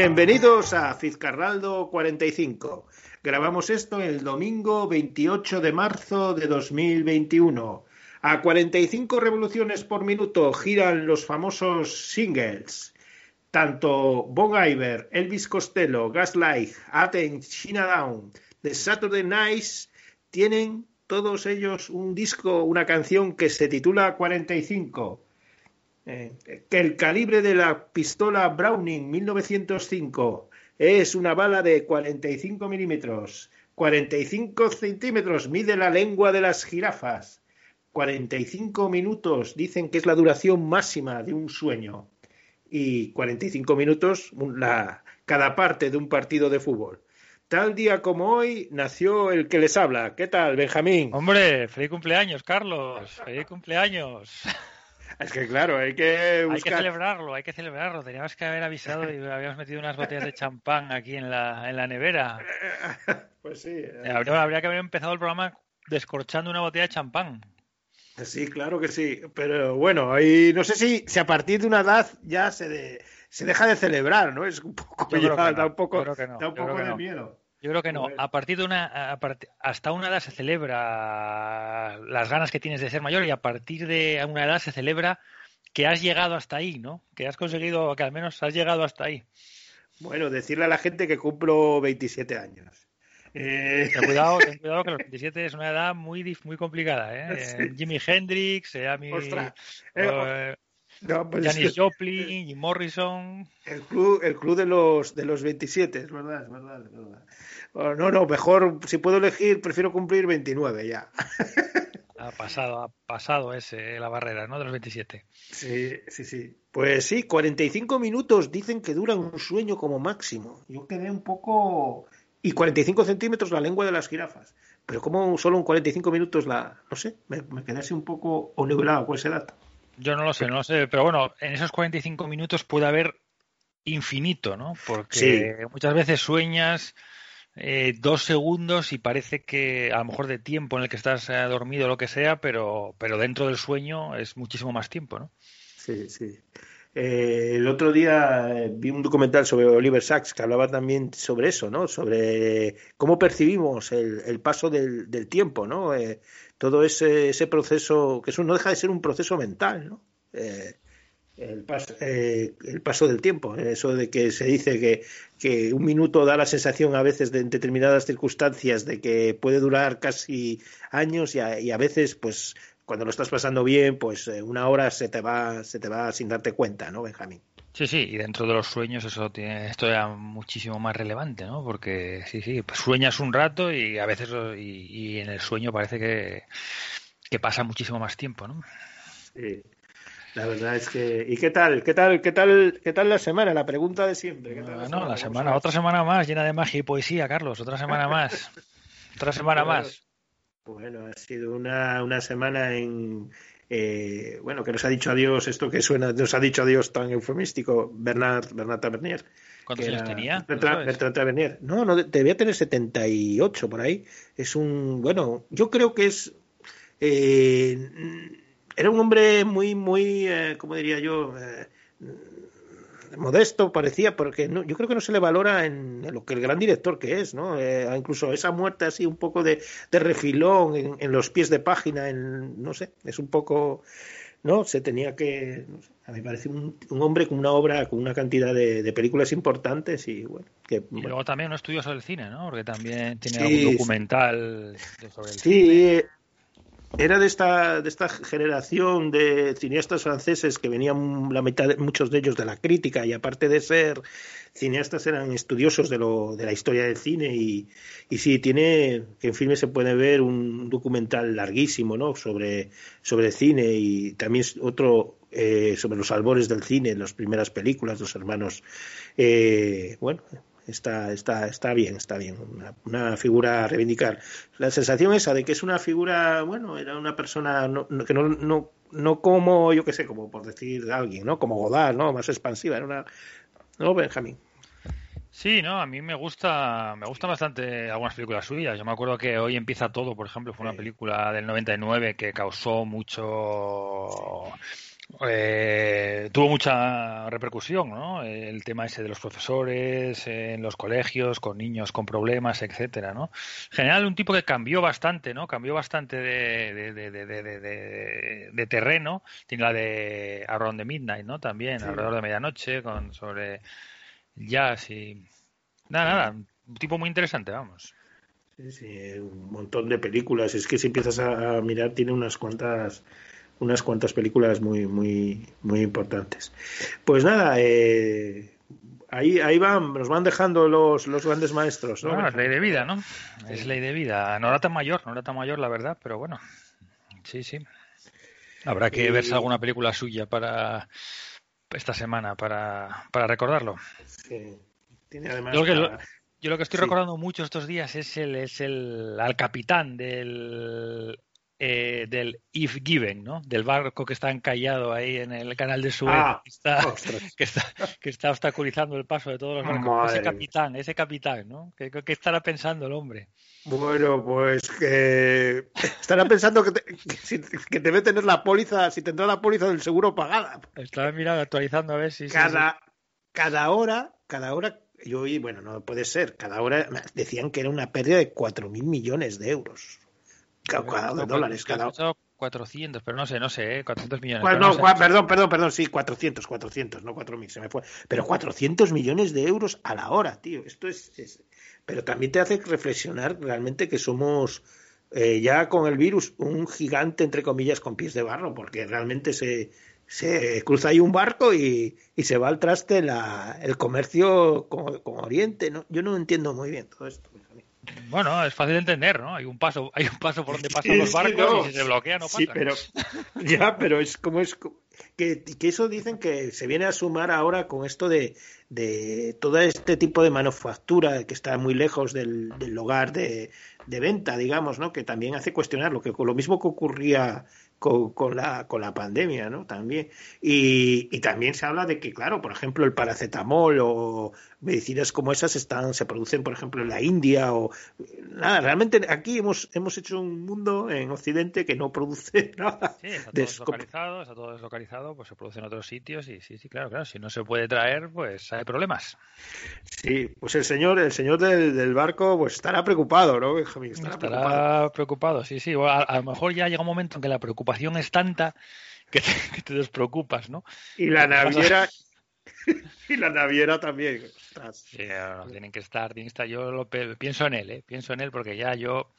Bienvenidos a Fizcarraldo 45. Grabamos esto el domingo 28 de marzo de 2021. A 45 revoluciones por minuto giran los famosos singles. Tanto Bon Iver, Elvis Costello, Gaslight, Aten, China Down, The Saturday Nights tienen todos ellos un disco, una canción que se titula 45. Eh, que el calibre de la pistola Browning 1905 es una bala de 45 milímetros. 45 centímetros mide la lengua de las jirafas. 45 minutos dicen que es la duración máxima de un sueño. Y 45 minutos la, cada parte de un partido de fútbol. Tal día como hoy nació el que les habla. ¿Qué tal, Benjamín? Hombre, feliz cumpleaños, Carlos. Feliz cumpleaños. Es que claro, hay que buscar... Hay que celebrarlo, hay que celebrarlo. Teníamos que haber avisado y habíamos metido unas botellas de champán aquí en la, en la nevera. Pues sí. Habría, habría que haber empezado el programa descorchando una botella de champán. Sí, claro que sí. Pero bueno, ahí no sé si, si a partir de una edad ya se, de, se deja de celebrar, ¿no? Es un poco, ya no, da un poco, da un poco de no. miedo. Yo creo que no. A partir de una, a part- hasta una edad se celebra las ganas que tienes de ser mayor y a partir de una edad se celebra que has llegado hasta ahí, ¿no? Que has conseguido, que al menos has llegado hasta ahí. Bueno, decirle a la gente que cumplo 27 años. Eh, Ten cuidado, ten cuidado que los 27 es una edad muy muy complicada, ¿eh? Sí. Jimi Hendrix, eh, Ostras. Eh, eh, no, pues es Janis Joplin, Jim Morrison. el club, el club de los de los 27, es verdad, es verdad, es verdad. Oh, no, no, mejor, si puedo elegir, prefiero cumplir 29 ya. Ha pasado, ha pasado ese, la barrera, ¿no? De los 27. Sí, sí, sí. Pues sí, 45 minutos dicen que dura un sueño como máximo. Yo quedé un poco... Y 45 centímetros la lengua de las jirafas. Pero como solo en 45 minutos la... No sé, me, me quedé así un poco onubulado con ese dato. Yo no lo sé, no lo sé, pero bueno, en esos 45 minutos puede haber infinito, ¿no? Porque Sí. muchas veces sueñas eh, dos segundos y parece que a lo mejor de tiempo en el que estás eh, dormido o lo que sea, pero, pero dentro del sueño es muchísimo más tiempo, ¿no? Sí, sí. Eh, el otro día eh, vi un documental sobre Oliver Sacks que hablaba también sobre eso, ¿no? Sobre cómo percibimos el, el paso del, del tiempo, ¿no? Eh, todo ese, ese proceso, que eso no deja de ser un proceso mental, ¿no? Eh, el, paso, eh, el paso del tiempo, eso de que se dice que, que un minuto da la sensación a veces de en determinadas circunstancias de que puede durar casi años y a, y a veces, pues, cuando lo estás pasando bien, pues eh, una hora se te va, se te va sin darte cuenta, ¿no, Benjamín? Sí, sí, y dentro de los sueños eso tiene esto ya muchísimo más relevante, ¿no? Porque sí, sí, pues sueñas un rato y a veces y, y en el sueño parece que, que pasa muchísimo más tiempo, ¿no? Sí. La verdad es que ¿y qué tal? ¿Qué tal? ¿Qué tal? ¿Qué tal la semana? La pregunta de siempre. ¿Qué tal No, la ¿Cómo semana, otra semana más llena de magia y poesía, Carlos, otra semana más. Otra semana más. Bueno, ha sido una, una semana en eh, bueno, que nos ha dicho adiós esto que suena, nos ha dicho adiós tan eufemístico, Bernard, Bernard Tavernier. ¿Cuántos años tenía? ¿Lo Bertrand? Bertrand Tavernier. No, no, debía tener 78 por ahí. Es un, bueno, yo creo que es, eh, era un hombre muy, muy, eh, ¿cómo diría yo? Modesto parecía, porque no, yo creo que no se le valora en, lo que el gran director que es, ¿no? Eh, incluso esa muerte así un poco de, de refilón en, en los pies de página, en, no sé, es un poco, ¿no? Se tenía que, no sé, a mí me parece un, un hombre con una obra, con una cantidad de, de películas importantes y bueno, que Y bueno, luego también un estudio sobre el cine, ¿no? Porque también tiene Sí, algún sí. documental sobre el cine. Sí, eh, era de esta, de esta generación de cineastas franceses que venían la mitad, muchos de ellos de la crítica y aparte de ser cineastas eran estudiosos de, lo, de la historia del cine y, y sí, tiene, que en filme se puede ver un documental larguísimo, ¿no? Sobre, sobre cine y también otro eh, sobre los albores del cine, las primeras películas, los hermanos, eh, bueno, está, está, está bien, está bien, una, una figura a reivindicar. La sensación esa de que es una figura, bueno, era una persona no- no- que no, no, no como, yo qué sé, como por decir alguien, ¿no? Como Godard, ¿no? Más expansiva, era una... ¿No, Benjamín? Sí, no, a mí me gusta, me gustan bastante algunas películas suyas. Yo me acuerdo que Hoy empieza todo, por ejemplo, fue una película del 99 que causó mucho Eh, tuvo mucha repercusión, ¿no? El tema ese de los profesores en los colegios, con niños con problemas, etcétera, ¿no? En general, un tipo que cambió bastante, ¿no? Cambió bastante de, de, de, de terreno. Tiene la de Around the Midnight, ¿no? También, alrededor de medianoche, con sobre jazz y... Nada, nada, un tipo muy interesante, vamos. Sí, sí, un montón de películas. Es que si empiezas a mirar, tiene unas cuantas unas cuantas películas muy, muy, muy importantes. Pues nada, eh, ahí, ahí van, nos van dejando los, los grandes maestros. ¿no? es ley de vida, ¿no? Es ley de vida. No era tan mayor, no era tan mayor, la verdad, pero bueno. Sí, sí. Habrá que verse alguna película suya para esta semana para, para recordarlo. Sí. Tiene además. Yo, lo, que estoy recordando mucho estos días es el, es el al capitán del eh, del If Given, ¿no? Del barco que está encallado ahí en el canal de Suez, ah, que, está, que, está, obstaculizando el paso de todos los barcos. ese capitán, ese capitán, ¿no? ¿Qué, estará pensando el hombre? Bueno, pues que estará pensando que, te, que, debe tener la póliza, si tendrá la póliza del seguro pagada. Estaba mirando, actualizando a ver si... Cada, cada hora, cada hora yo oí, bueno, no puede ser, cada hora decían que era una pérdida de 4.000 millones de euros cada, dólares cada 400, pero no sé, no sé, 400 ¿eh? millones. perdón, perdón, perdón, sí, 400, 400, no 4.000, se me fue. Pero 400 millones de euros a la hora, tío. Esto es. Pero también te hace reflexionar realmente que somos eh, ya con el virus un gigante, entre comillas, con pies de barro, porque realmente se, se cruza ahí un barco y, y se va al traste la, el comercio con, con Oriente. ¿no? Yo no entiendo muy bien todo esto. Bueno, es fácil de entender, ¿no? Hay un paso, hay un paso por donde pasan los barcos y si se bloquea no pasa. Sí, pero ya, pero es como es que, que, eso dicen que se viene a sumar ahora con esto de, de todo este tipo de manufactura que está muy lejos del, del hogar de, de, venta, digamos, ¿no? Que también hace cuestionar lo que lo mismo que ocurría con, la, con la pandemia, ¿no? También. Y, y, también se habla de que, claro, por ejemplo, el paracetamol o medicinas como esas están, se producen, por ejemplo, en la India o nada, realmente aquí hemos, hemos hecho un mundo en Occidente que no produce nada. Sí, está todo deslocalizado, está todo deslocalizado, pues se produce en otros sitios y sí, sí, claro, claro, si no se puede traer, pues hay problemas. Sí, pues el señor, el señor del, del barco, pues estará preocupado, ¿no, Estará, estará preocupado. sí, sí. A, a, lo mejor ya llega un momento en que la preocupación es tanta que te, que te despreocupas, ¿no? Y la naviera, y la naviera también. Sí, tienen que estar, tienen que estar. Yo lo pienso en él, ¿eh? pienso en él porque ya yo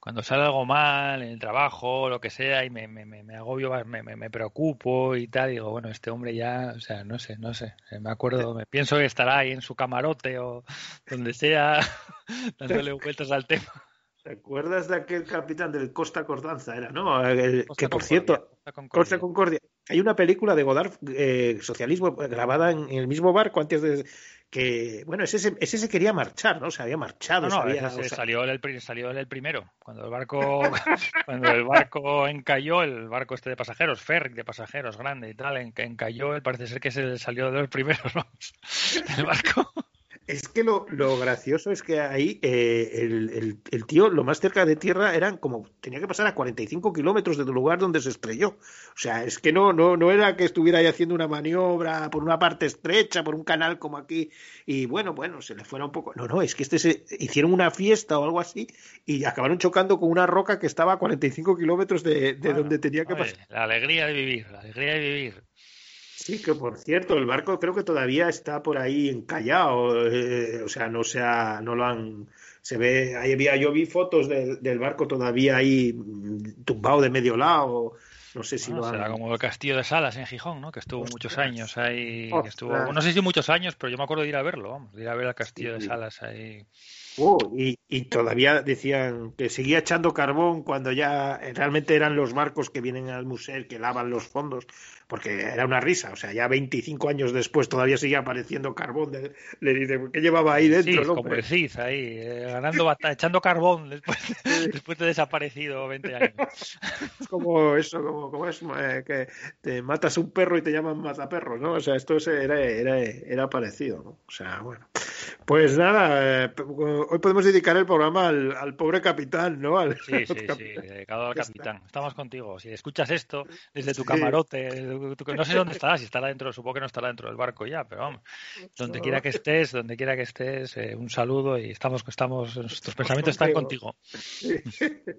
cuando sale algo mal en el trabajo lo que sea y me, me, me agobio, me, me, preocupo y tal, digo, bueno, este hombre ya, o sea, no sé, no sé, me acuerdo, me pienso que estará ahí en su camarote o donde sea, dándole vueltas al tema. ¿Te acuerdas de aquel capitán del Costa Cordanza? Era, ¿no? que por cierto, Costa Concordia. Hay una película de Godard, eh, socialismo, grabada en, el mismo barco antes de que, bueno, ese, ese se quería marchar, ¿no? Se había marchado. No, salió, el, salió el primero. Cuando el barco, cuando el barco encalló, el barco este de pasajeros, ferry de pasajeros grande y tal, encalló, él parece ser que se salió de los primeros, El barco. Es que lo, lo, gracioso es que ahí eh, el, el, tío, lo más cerca de tierra, eran como, tenía que pasar a 45 kilómetros del lugar donde se estrelló. O sea, es que no, no, no era que estuviera ahí haciendo una maniobra por una parte estrecha, por un canal como aquí, y bueno, bueno, se le fuera un poco. No, no, es que este se hicieron una fiesta o algo así y acabaron chocando con una roca que estaba a 45 kilómetros de, de donde tenía que pasar. La alegría de vivir, la alegría de vivir. Sí, que por cierto, el barco creo que todavía está por ahí encallado, eh, o sea, no se ha, no lo han, se ve, ahí había, yo vi fotos del, del barco todavía ahí mm, tumbado de medio lado, no sé si lo han... Será como el castillo de Salas en Gijón, ¿no? Que estuvo muchos años ahí, estuvo, no sé si muchos años, pero yo me acuerdo de ir a verlo, vamos, de ir a ver el castillo de Salas ahí. Oh, y, y, todavía decían que seguía echando carbón cuando ya realmente eran los barcos que vienen al museo que lavan los fondos porque era una risa, o sea, ya 25 años después todavía seguía apareciendo carbón. le dice, ¿qué llevaba ahí dentro? Sí, como decís, ahí, eh, ganando batalla, echando carbón después, después de desaparecido 20 años. Es como eso, como, como es eh, que te matas un perro y te llaman mataperro, ¿no? O sea, esto era, era, era parecido, ¿no? O sea, bueno. Pues nada, eh, hoy podemos dedicar el programa al, pobre capitán, ¿no? sí, sí, sí, dedicado al capitán. Estamos contigo. Si escuchas esto desde tu camarote, no sé dónde estarás, si estará dentro, supongo que no estará dentro del barco ya, pero vamos, donde quiera que estés, donde quiera que estés, eh, un saludo y estamos, estamos, nuestros pensamientos están contigo.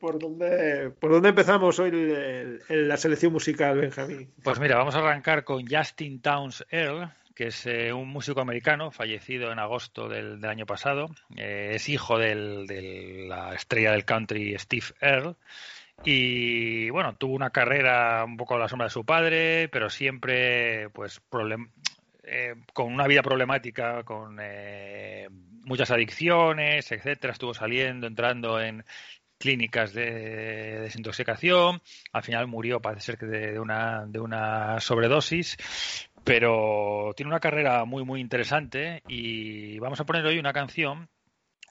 ¿Por dónde, ¿Por dónde empezamos hoy la selección musical, Benjamín? Pues mira, vamos a arrancar con Justin Towns Earl, que es eh, un músico americano fallecido en agosto del, año pasado. Eh, es hijo de la estrella del country Steve Earle. Y bueno, tuvo una carrera un poco a la sombra de su padre, pero siempre pues eh, con una vida problemática, con muchas adicciones, etcétera. Estuvo saliendo, entrando en clínicas de desintoxicación. Al final murió, parece ser que de, una, de una sobredosis pero tiene una carrera muy, muy interesante y vamos a poner hoy una canción,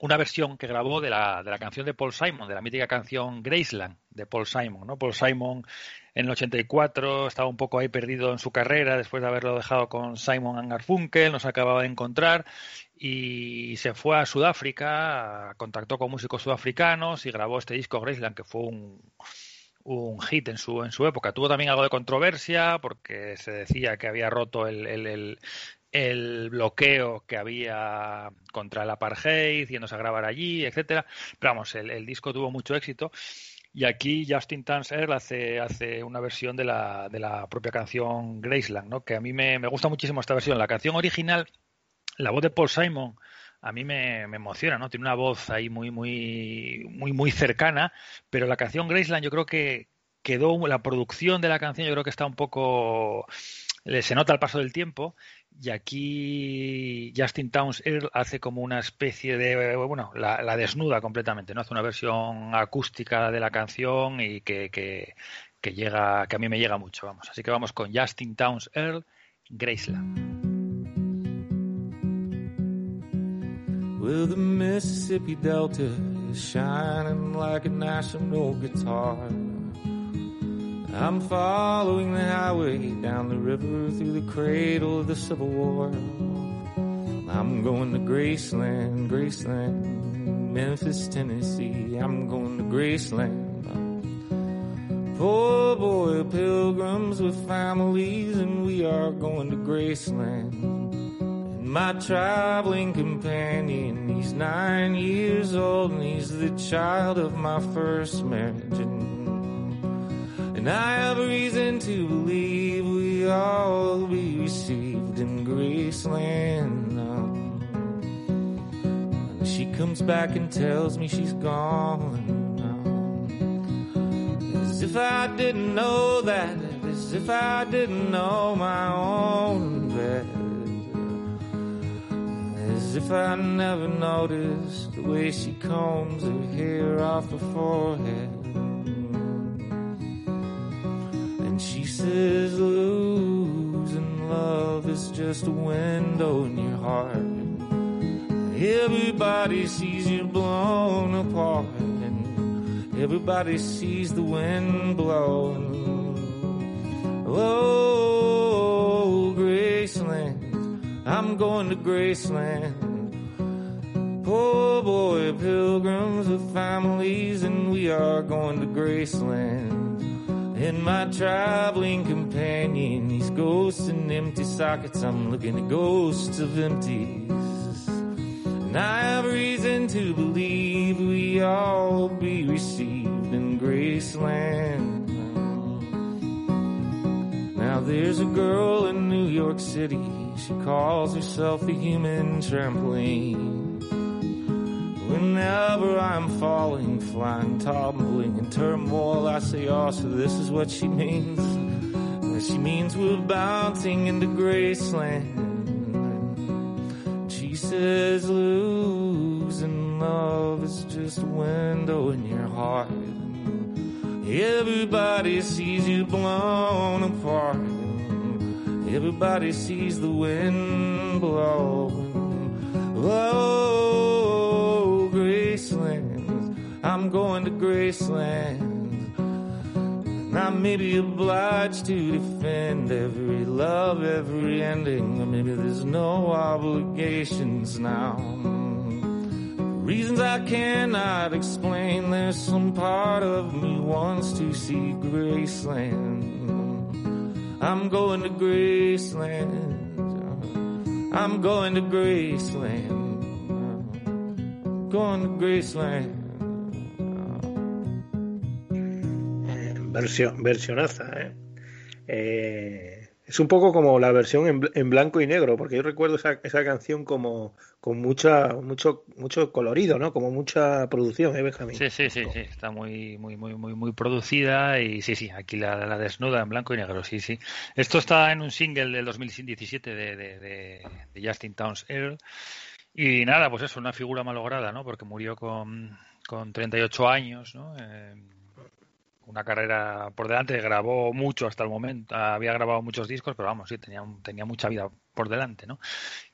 una versión que grabó de la, de la canción de Paul Simon, de la mítica canción Graceland de Paul Simon. ¿no? Paul Simon en el 84 estaba un poco ahí perdido en su carrera después de haberlo dejado con Simon Garfunkel, nos acababa de encontrar y se fue a Sudáfrica, contactó con músicos sudafricanos y grabó este disco Graceland que fue un un hit en su, en su época. Tuvo también algo de controversia porque se decía que había roto el, el, el, bloqueo que había contra el apartheid, yéndose a grabar allí, etcétera. Pero vamos, el, disco tuvo mucho éxito. Y aquí Justin Tanser hace, hace una versión de la, de la propia canción Graceland, ¿no? que a mí me, me gusta muchísimo esta versión. La canción original, la voz de Paul Simon, a mí me, emociona, ¿no? Tiene una voz ahí muy, muy, muy, muy cercana, pero la canción Graceland yo creo que quedó, la producción de la canción yo creo que está un poco, se nota el paso del tiempo y aquí Justin Towns hace como una especie de, bueno, la, desnuda completamente, ¿no? Hace una versión acústica de la canción y que, que, que llega, que a mí me llega mucho, vamos. Así que vamos con Justin Towns Earl, Graceland. Well, the Mississippi Delta is shining like a national guitar. I'm following the highway down the river through the cradle of the Civil War. I'm going to Graceland, Graceland, Memphis, Tennessee. I'm going to Graceland. Poor boy pilgrims with families, and we are going to Graceland my traveling companion. He's nine years old and he's the child of my first marriage. And, and I have reason to believe we all be received in Graceland. And she comes back and tells me she's gone. As if I didn't know that, as if I didn't know my own. As if I never noticed the way she combs her hair off her forehead. And she says, losing love is just a window in your heart. Everybody sees you blown apart, and everybody sees the wind blowing. Oh, Graceland I'm going to Graceland. Poor boy pilgrims with families, and we are going to Graceland. And my traveling companion, these ghosts and empty sockets, I'm looking at ghosts of empties. And I have reason to believe we all be received in Graceland. Now there's a girl in New York City she calls herself the human trampoline. Whenever I'm falling, flying, tumbling in turmoil, I say, oh, so this is what she means. She means we're bouncing into Graceland. She says losing love is just a window in your heart. Everybody sees you blown apart. Everybody sees the wind blowing. Oh, Graceland, I'm going to Graceland. And I may be obliged to defend every love, every ending, or maybe there's no obligations now. Reasons I cannot explain, there's some part of me wants to see Graceland. I'm going to Graceland. I'm going to Graceland. Going to Graceland. versión, versionaza, ¿eh? ¿eh? Es un poco como la versión en, en, blanco y negro, porque yo recuerdo esa, esa canción como con mucha, mucho, mucho colorido, ¿no? Como mucha producción, ¿eh, Benjamín? Sí, sí, sí, sí, está muy, muy, muy, muy, muy producida y sí, sí, aquí la, la desnuda en blanco y negro, sí, sí. Esto está en un single del 2017 de, de, de, Justin Towns Earl. Y nada, pues eso, una figura malograda, ¿no? Porque murió con, con 38 años, ¿no? Eh, una carrera por delante, grabó mucho hasta el momento, había grabado muchos discos, pero vamos, sí, tenía, tenía mucha vida por delante, ¿no?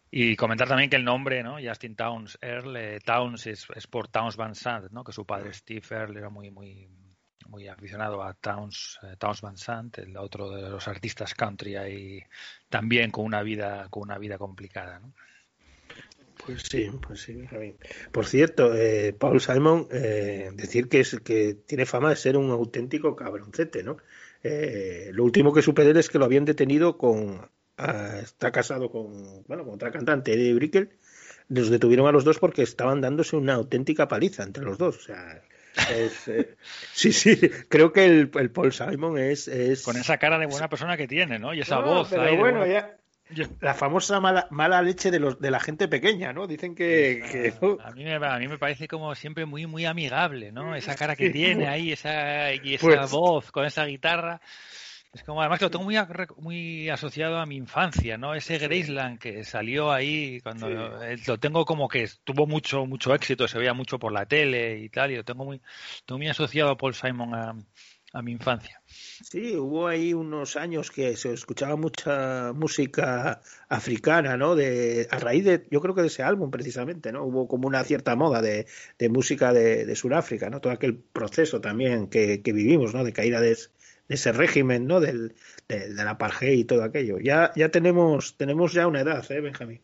Y comentar también que el nombre, ¿no? Justin Towns Earl, eh, Towns es, es, por Towns Van Sant, ¿no? Que su padre Steve Earl era muy, muy, muy aficionado a Towns, eh, Towns Van Sant, el otro de los artistas country ahí también con una vida, con una vida complicada, ¿no? Pues sí, pues sí, Javi. Por cierto, eh, Paul Simon, eh, decir que, es, que tiene fama de ser un auténtico cabroncete, ¿no? Eh, lo último que supe de él es que lo habían detenido con. Uh, está casado con, bueno, con otra cantante, Eddie Brickell. Los detuvieron a los dos porque estaban dándose una auténtica paliza entre los dos. O sea, es, eh, sí, sí, creo que el, el, Paul Simon es, es, Con esa cara de buena persona que tiene, ¿no? Y esa no, voz. Pero ahí bueno, de... ya la famosa mala, mala leche de los de la gente pequeña, ¿no? Dicen que, que ¿no? a, mí me, a mí me parece como siempre muy muy amigable, ¿no? Esa cara que tiene ahí, esa y esa pues... voz con esa guitarra. Es como además que lo tengo muy muy asociado a mi infancia, ¿no? Ese Graceland que salió ahí cuando sí. lo tengo como que tuvo mucho mucho éxito, se veía mucho por la tele y tal, y lo tengo muy tengo muy asociado a Paul Simon a, a mi infancia. Sí, hubo ahí unos años que se escuchaba mucha música africana, ¿no? De, a raíz de, yo creo que de ese álbum precisamente, ¿no? Hubo como una cierta moda de, de música de, de, Sudáfrica, ¿no? Todo aquel proceso también que, que vivimos, ¿no? De caída de, ese régimen, ¿no? Del, de, del apartheid y todo aquello. Ya, ya tenemos, tenemos ya una edad, ¿eh, Benjamín?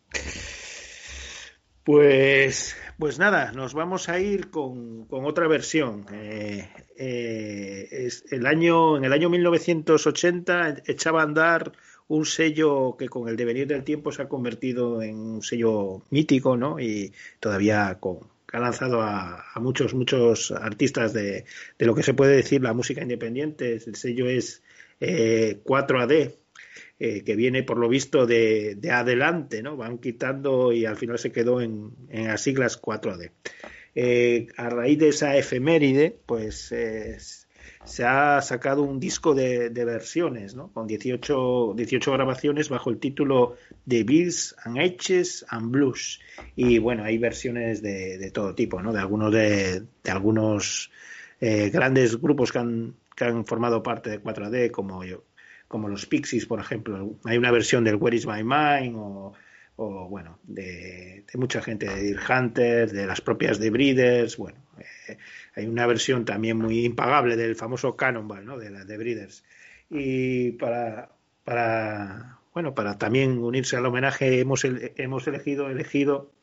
Pues, pues nada, nos vamos a ir con, con otra versión. Eh, eh, es el año, en el año 1980 echaba a andar un sello que con el devenir del tiempo se ha convertido en un sello mítico, ¿no? Y todavía con, ha lanzado a, a, muchos, muchos artistas de, de, lo que se puede decir la música independiente. El sello es eh, 4AD, eh, que viene por lo visto de, de, adelante, ¿no? Van quitando y al final se quedó en, las siglas 4D. Eh, a raíz de esa efeméride, pues eh, se ha sacado un disco de, versiones, ¿no? Con 18, 18, grabaciones bajo el título de Bills and H's and Blues. Y bueno, hay versiones de, de todo tipo, ¿no? De algunos de, de algunos eh, grandes grupos que han, que han formado parte de 4D, como yo, como los Pixies, por ejemplo. Hay una versión del Where is My Mind o, bueno, de, mucha gente, de Deer Hunter, de las propias de Breeders, bueno, eh, hay una versión también muy impagable del famoso Cannonball, ¿no? De de Breeders. Y para, para, bueno, para también unirse al homenaje hemos, hemos elegido, elegido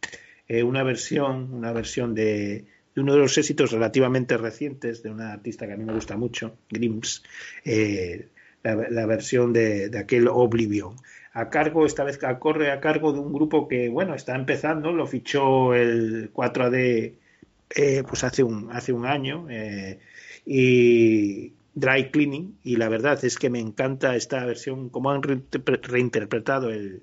eh, una versión, una versión de, de uno de los éxitos relativamente recientes de una artista que a mí me gusta mucho, Grims, eh, la, la, versión de, aquel Oblivion. A cargo, esta vez corre a cargo de un grupo que, bueno, está empezando, lo fichó el 4AD eh, pues hace un, hace un año eh, y Dry Cleaning y la verdad es que me encanta esta versión, como han reinterpretado el,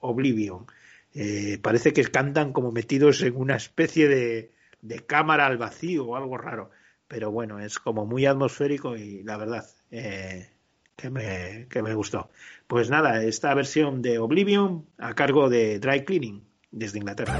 Oblivion. Eh, parece que cantan como metidos en una especie de, de cámara al vacío o algo raro, pero bueno, es como muy atmosférico y la verdad, eh, que me, que me gustó. Pues nada, esta versión de Oblivion a cargo de Dry Cleaning desde Inglaterra.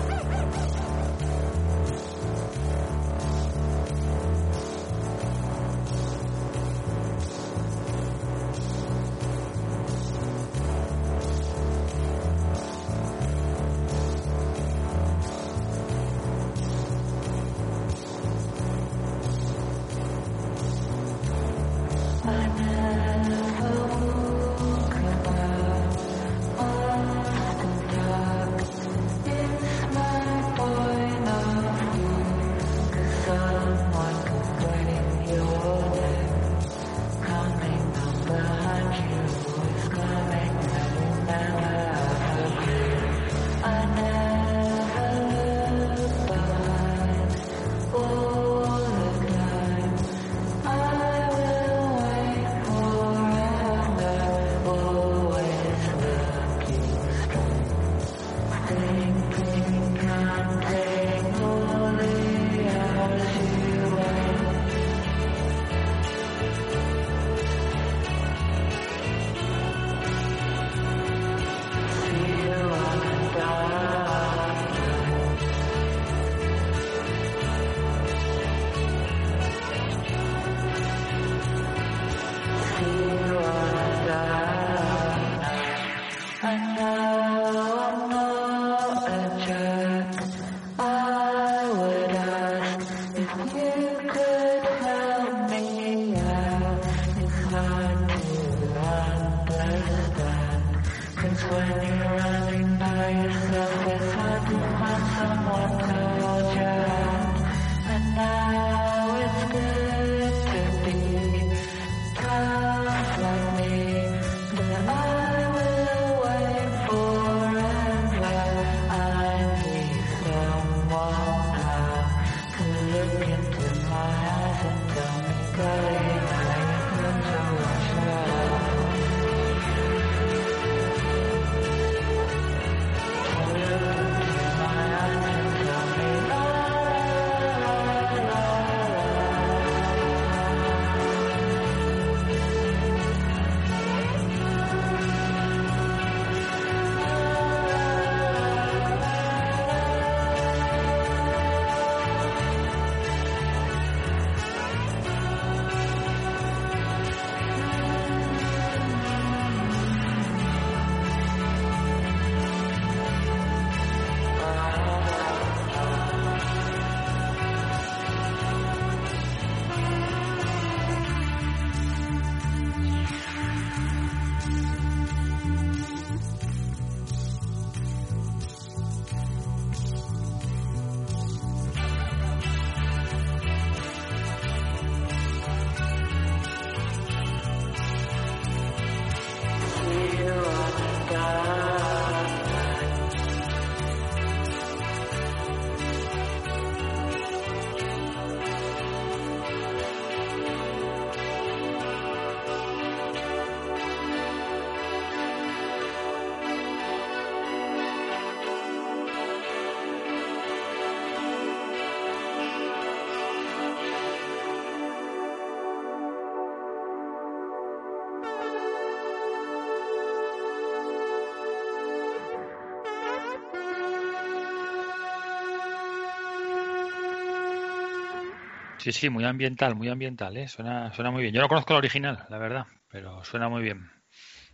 Sí, sí, muy ambiental, muy ambiental, ¿eh? Suena, suena muy bien. Yo no conozco la original, la verdad, pero suena muy bien.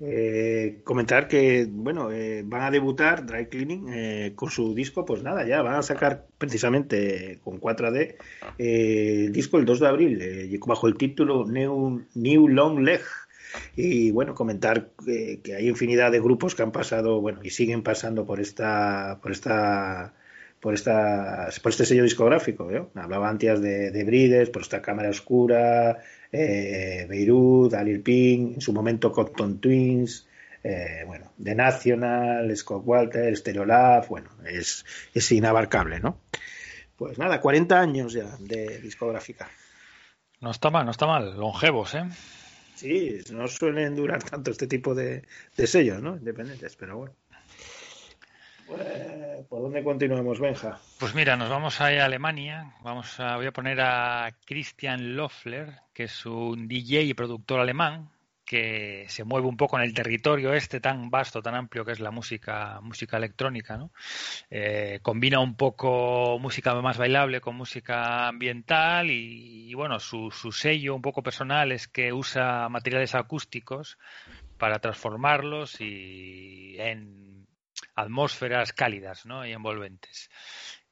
Eh, comentar que, bueno, eh, van a debutar Dry Cleaning eh, con su disco, pues nada, ya van a sacar precisamente con 4AD el disco el 2 de abril, bajo el título New, New Long Leg. Y bueno, comentar que, que hay infinidad de grupos que han pasado, bueno, y siguen pasando por esta, por esta por, esta, por este sello discográfico. ¿eh? Hablaba antes de, de, Brides, por esta Cámara Oscura, eh, Beirut, Alil Pink, en su momento Cotton Twins, eh, bueno, The National, Scott Walter, Stereolab, bueno, es, es inabarcable, ¿no? Pues nada, 40 años ya de discográfica. No está mal, no está mal, longevos, ¿eh? Sí, no suelen durar tanto este tipo de, de sellos, ¿no? Independientes, pero bueno. ¿Por dónde continuamos, Benja? Pues mira, nos vamos a, Alemania. Vamos a, voy a poner a Christian Loeffler, que es un DJ y productor alemán que se mueve un poco en el territorio este tan vasto, tan amplio que es la música, música electrónica, ¿no? Eh, combina un poco música más bailable con música ambiental y, y bueno, su, su sello un poco personal es que usa materiales acústicos para transformarlos y en atmósferas cálidas ¿no? y envolventes.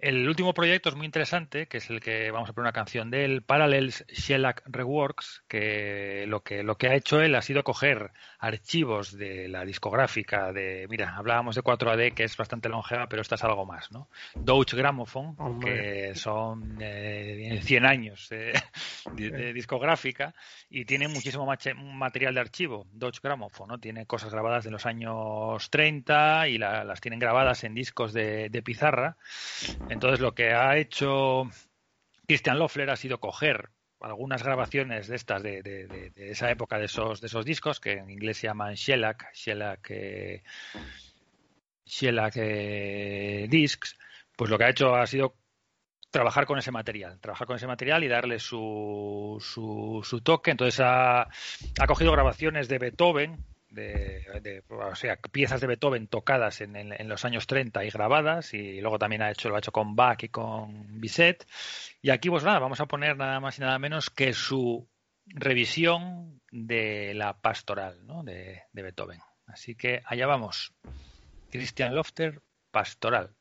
El último proyecto es muy interesante, que es el que vamos a poner una canción de él, Parallels Shellac Reworks, que lo que lo que ha hecho él ha sido coger archivos de la discográfica de, mira, hablábamos de 4AD que es bastante longeva, pero esta es algo más, ¿no? Deutsche Grammophon, que son eh, 100 años de, de, de, discográfica y tiene muchísimo material de archivo, Deutsche Grammophon, ¿no? Tiene cosas grabadas de los años 30 y la, las tienen grabadas en discos de, de pizarra. Entonces lo que ha hecho Christian Loeffler ha sido coger algunas grabaciones de estas de, esa época de esos de esos discos que en inglés se llaman shellac shellac eh, shellac eh, discs pues lo que ha hecho ha sido trabajar con ese material trabajar con ese material y darle su, su, su toque. Entonces ha, ha cogido grabaciones de Beethoven de, o sea, piezas de Beethoven tocadas en, en, en, los años 30 y grabadas y luego también ha hecho lo ha hecho con Bach y con Bizet. Y aquí pues nada vamos a poner nada más y nada menos que su revisión de la pastoral ¿no? de, de Beethoven. Así que allá vamos. Christian Lofter pastoral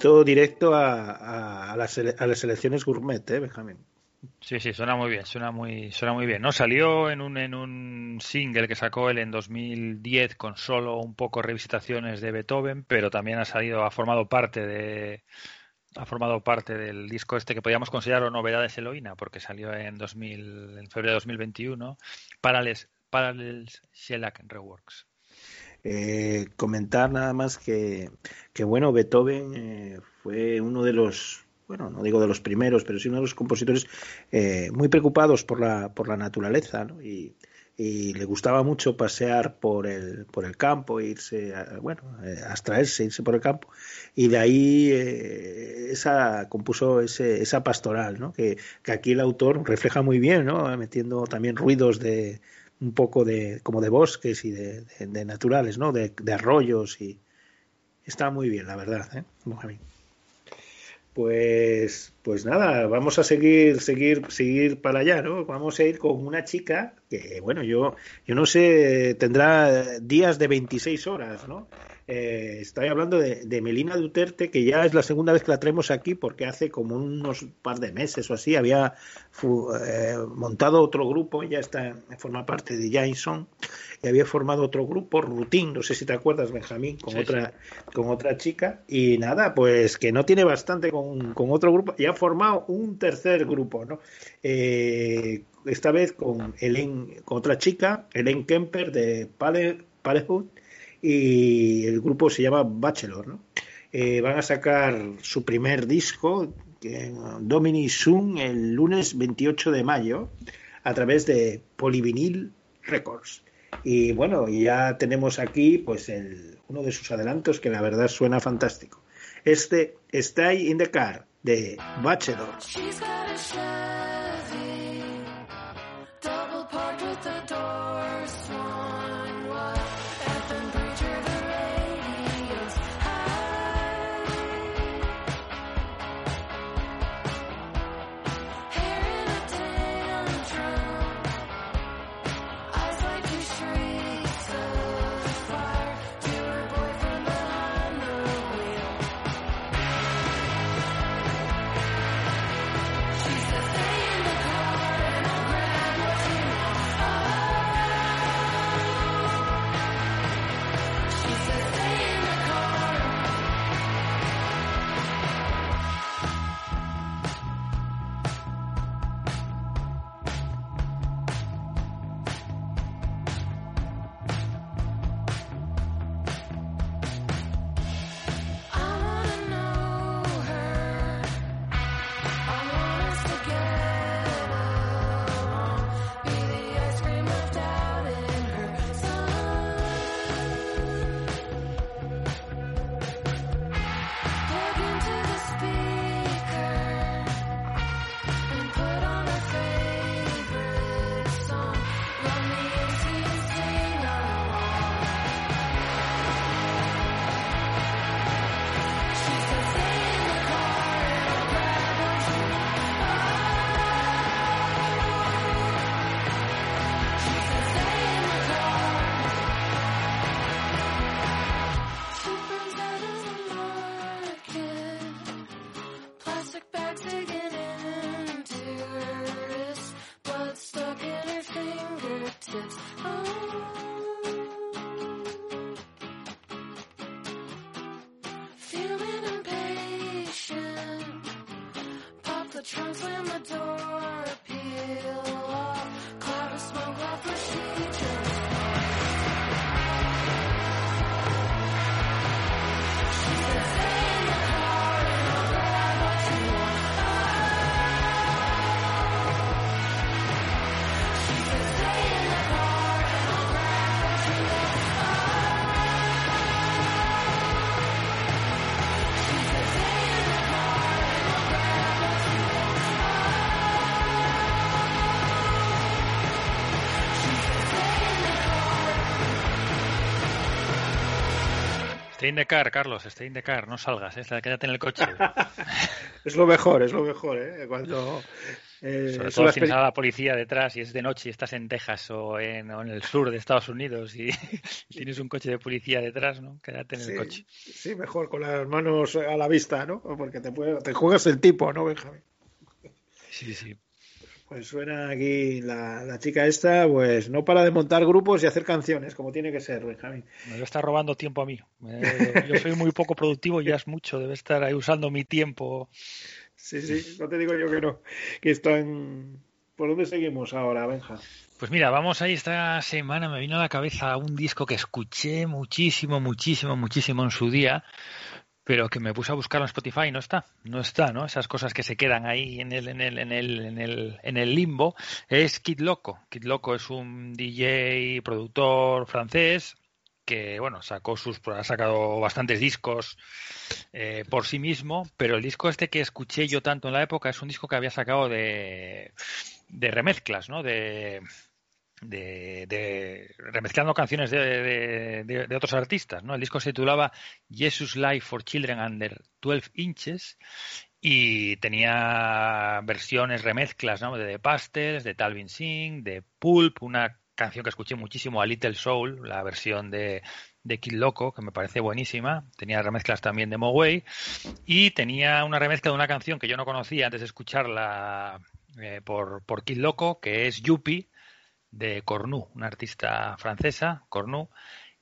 Esto directo a, las, a las elecciones gourmet, ¿eh, Benjamín? Sí, sí, suena muy bien, suena muy, suena muy bien. No salió en un, single que sacó él en 2010 con solo un poco revisitaciones de Beethoven, pero también ha salido, ha formado parte de, ha formado parte del disco este que podríamos considerar novedades Eloína, porque salió en 2000, en febrero de 2021, Parallels, Parallels Shellac Reworks. Eh, comentar nada más que, que bueno, Beethoven eh, fue uno de los bueno, no digo de los primeros, pero sí uno de los compositores eh, muy preocupados por la, por la naturaleza, ¿no? Y, y le gustaba mucho pasear por el, por el campo, irse, a, bueno, eh, abstraerse, irse por el campo, y de ahí eh, esa, compuso ese, esa pastoral, ¿no? Que, que, aquí el autor refleja muy bien, ¿no? Metiendo también ruidos de un poco de, como de bosques y de, de, naturales, ¿no? De, de, arroyos y está muy bien, la verdad, ¿eh? Pues, pues nada, vamos a seguir, seguir, seguir para allá, ¿no? Vamos a ir con una chica que, bueno, yo, yo no sé, tendrá días de 26 horas, ¿no? Eh, estoy hablando de, de, Melina Duterte, que ya es la segunda vez que la traemos aquí, porque hace como unos par de meses o así había eh, montado otro grupo, ya está, forma parte de Jason, y había formado otro grupo, Routine, no sé si te acuerdas, Benjamín, con sí, otra, sí. con otra chica, y nada, pues que no tiene bastante con, con otro grupo, y ha formado un tercer grupo, ¿no? Eh, esta vez con Ellen, con otra chica, Ellen Kemper de Palehut, y el grupo se llama Bachelor, ¿no? Eh, van a sacar su primer disco, Domini Zoom, el lunes 28 de mayo, a través de Polyvinyl Records. Y bueno, ya tenemos aquí pues el, uno de sus adelantos que la verdad suena fantástico. Este Stay in the Car de Bachelor. Stay in the car, Carlos, stay in the car, no salgas, ¿eh? quédate en el coche. es lo mejor, es lo mejor, ¿eh? Cuando, Eh, Sobre todo si a la policía detrás y es de noche y estás en Texas o en, el sur de Estados Unidos y tienes un coche de policía detrás, ¿no? Quédate en el coche. Sí, mejor con las manos a la vista, ¿no? Porque te, te juegas el tipo, ¿no, Benjamín? Sí, sí. Pues suena aquí la, chica esta, pues no para de montar grupos y hacer canciones, como tiene que ser, Benjamín. Me está robando tiempo a mí. yo soy muy poco productivo, ya es mucho, debe estar ahí usando mi tiempo. Sí, sí, no te digo yo que no. Que están. ¿Por dónde seguimos ahora, Benja? Pues mira, vamos ahí esta semana, me vino a la cabeza un disco que escuché muchísimo, muchísimo, muchísimo en su día, pero que me puse a buscar en Spotify y no está, no está, ¿no? Esas cosas que se quedan ahí en el, en el, en el, en el, en el limbo. Es Kid Loco. Kid Loco es un DJ, productor francés que, bueno, sacó sus, ha sacado bastantes discos eh, por sí mismo, pero el disco este que escuché yo tanto en la época es un disco que había sacado de, de remezclas, ¿no? De, de, remezclando canciones de, de, otros artistas. ¿no? El disco se titulaba Jesus Life for Children Under 12 Inches y tenía versiones, remezclas ¿no? de The Pastels, de Talvin Singh, de Pulp, una canción que escuché muchísimo, a Little Soul, la versión de, de Kid Loco, que me parece buenísima. Tenía remezclas también de Moway. Y tenía una remezcla de una canción que yo no conocía antes de escucharla eh, por, por Kid Loco, que es Yuppie, de Cornu, una artista francesa, Cornu.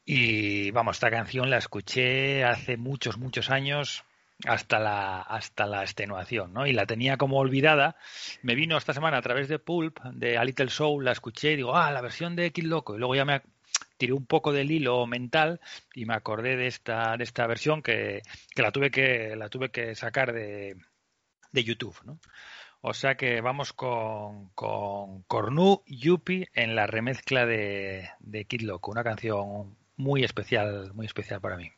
Y vamos, esta canción la escuché hace muchos, muchos años hasta la, hasta la extenuación, ¿no? Y la tenía como olvidada. Me vino esta semana a través de Pulp, de A Little Soul, la escuché y digo, ah, la versión de Kid Loco. Y luego ya me tiré un poco del hilo mental y me acordé de esta, de esta versión que, que la tuve que, la tuve que sacar de, de YouTube, ¿no? O sea que vamos con, con Cornu Yupi en la remezcla de, de Kid una canción muy especial, muy especial para mí.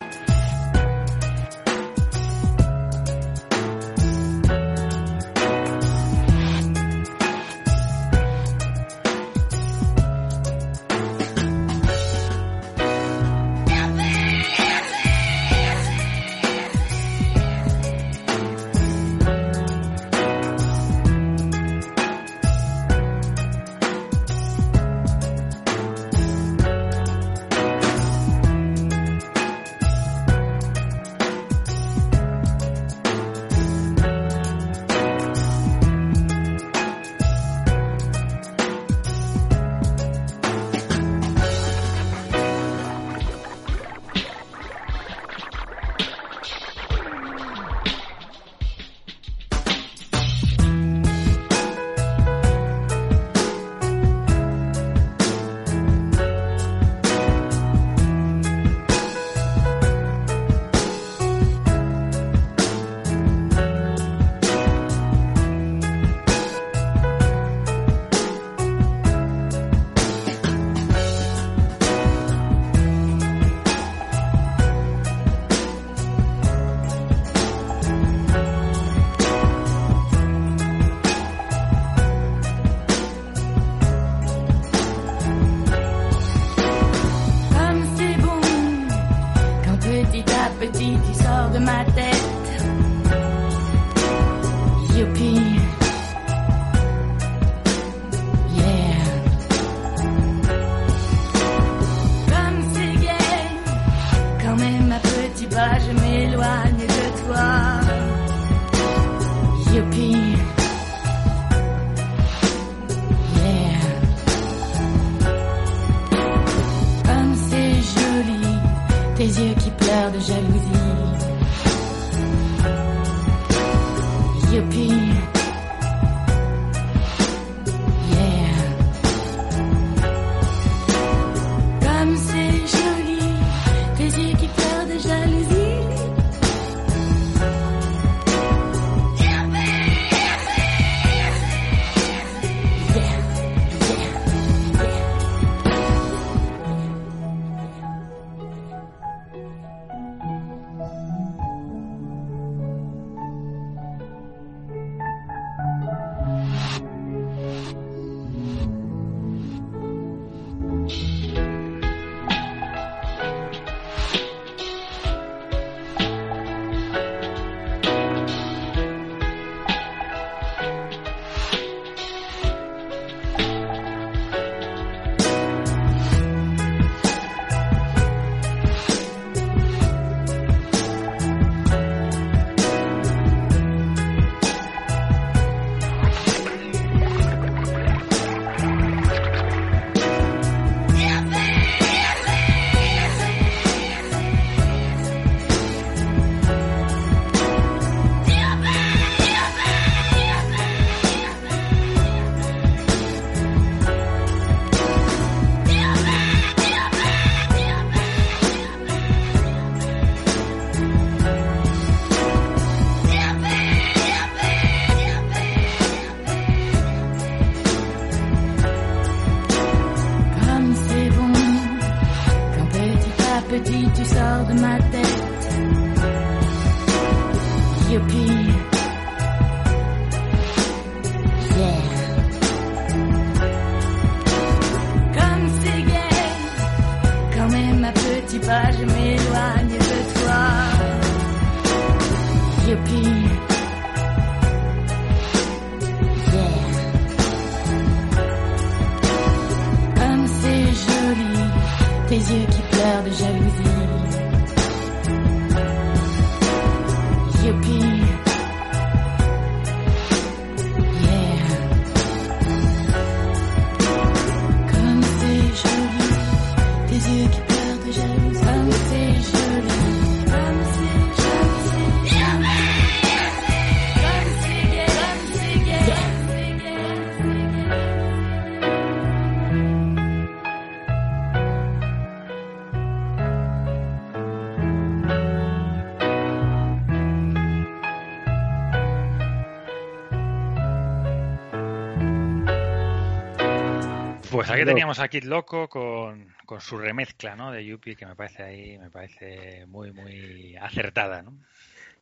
Loco. teníamos a Kid Loco con, con su remezcla, ¿no? De Yuppie, que me parece ahí, me parece muy, muy acertada, ¿no?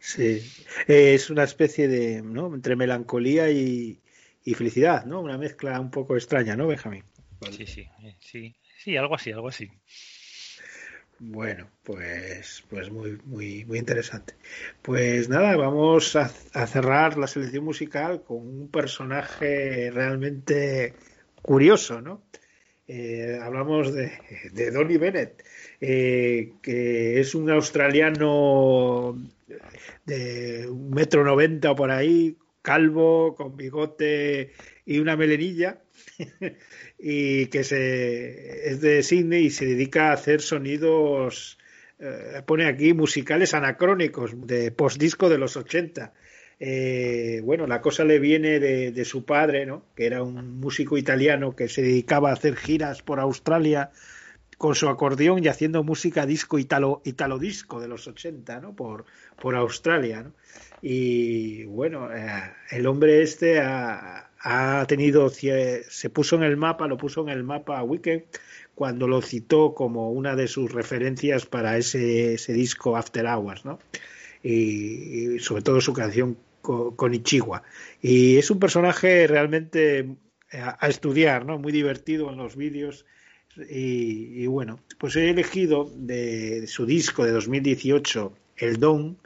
Sí, Eh, es una especie de, ¿no? Entre melancolía y, y felicidad, ¿no? Una mezcla un poco extraña, ¿no, Benjamín? Sí, sí, sí, sí, algo así, algo así. Bueno, pues, pues muy, muy, muy interesante. Pues nada, vamos a, a cerrar la selección musical con un personaje realmente curioso, ¿no? Eh, hablamos de, de Bennett, eh, que es un australiano de un metro noventa por ahí, calvo, con bigote y una melenilla, y que se, es de Sydney y se dedica a hacer sonidos, eh, pone aquí musicales anacrónicos de postdisco de los 80. Eh, bueno, la cosa le viene de, de su padre, ¿no? que era un músico italiano que se dedicaba a hacer giras por Australia con su acordeón y haciendo música disco italo, italo disco de los 80, ¿no? Por, por Australia, ¿no? Y bueno, eh, el hombre este ha, ha tenido, se puso en el mapa, lo puso en el mapa a Weekend cuando lo citó como una de sus referencias para ese, ese disco After Hours, ¿no? Y, y sobre todo su canción co- con Ichigua. Y es un personaje realmente eh, a, estudiar, ¿no? Muy divertido en los vídeos. Y, bueno, pues he elegido de, de su disco de 2018, El Don,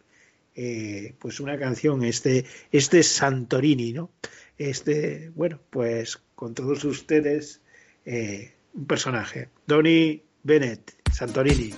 eh, pues una canción, este, este Santorini, ¿no? Este, bueno, pues con todos ustedes, eh, un personaje, Donny Bennett, Santorini.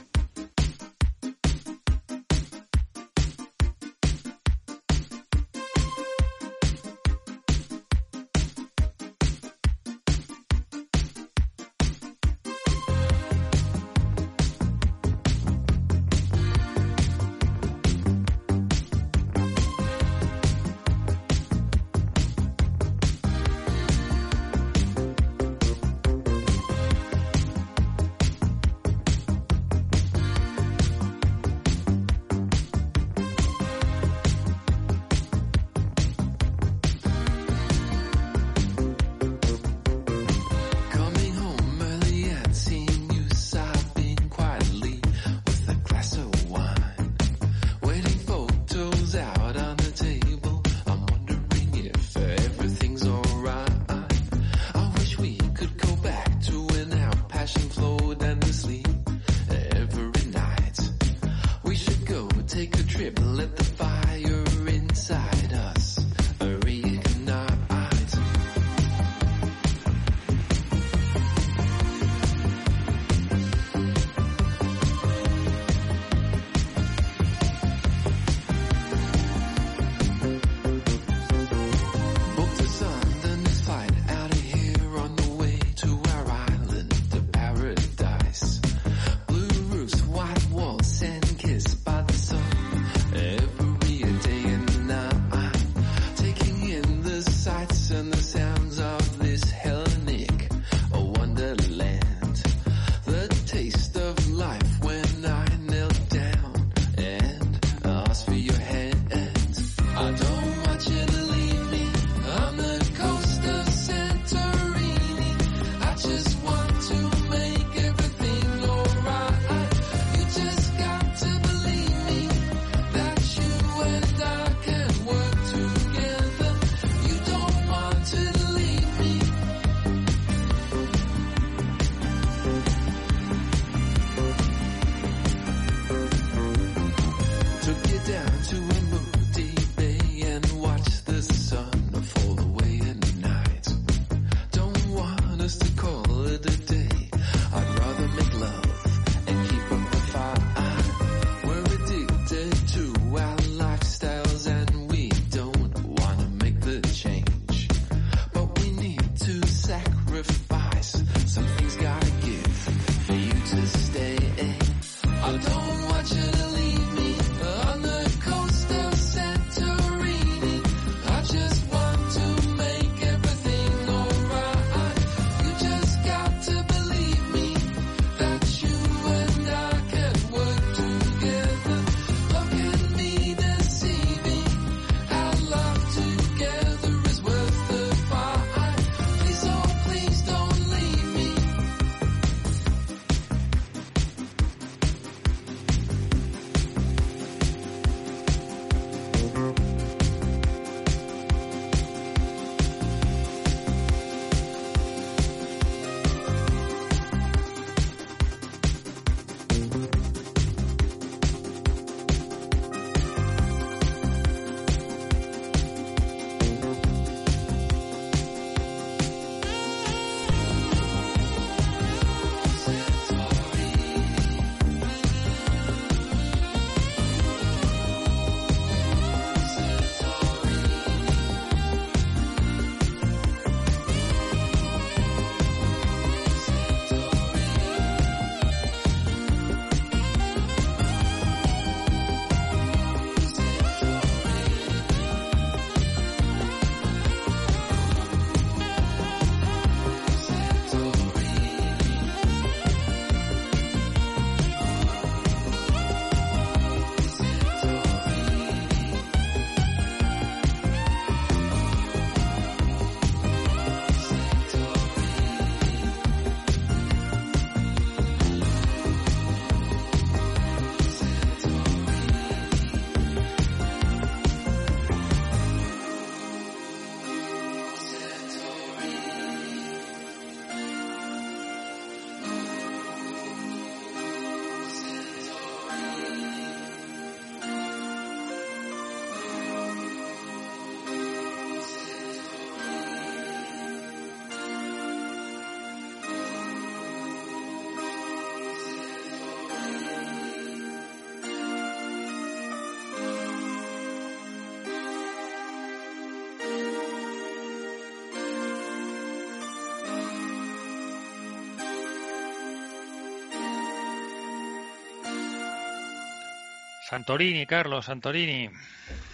Santorini, Carlos, Santorini.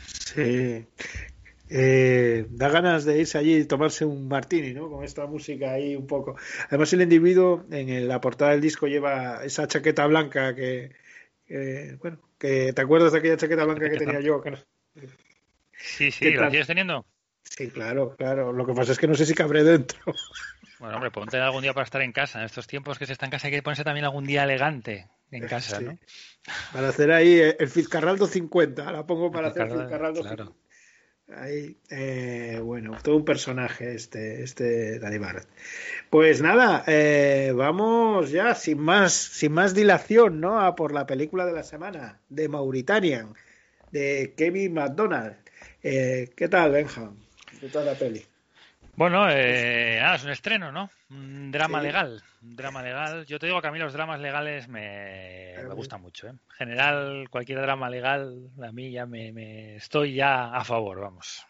Sí. Eh, da ganas de irse allí y tomarse un martini, ¿no? Con esta música ahí un poco. Además, el individuo en la portada del disco lleva esa chaqueta blanca que, que, bueno, que te acuerdas de aquella chaqueta blanca que tenía yo. Que no- Sí, sí, ¿Qué ¿la sigues teniendo? Sí, claro, claro. Lo que pasa es que no sé si cabré dentro. Bueno, hombre, ponte algún día para estar en casa. En estos tiempos que se está en casa hay que ponerse también algún día elegante en casa, Sí. ¿no? Para hacer ahí eh, el Fitzcarraldo 50. La pongo para hacer Fitzcarraldo, Fitzcarraldo claro. 50. Ahí, eh, bueno, todo un personaje este, este Danny Barrett. Pues nada, eh, vamos ya sin más, sin más dilación, ¿no? A por la película de la semana, de Mauritanian, de Kevin McDonald. Eh, ¿Qué tal, Benja? ¿Qué tal la peli? Bueno, eh, nada, es un estreno, ¿no? Un drama Sí. legal. Un drama legal. Yo te digo que a mí los dramas legales me, me gustan mucho. ¿eh? En general, cualquier drama legal, a mí ya me, me- estoy ya a favor, vamos.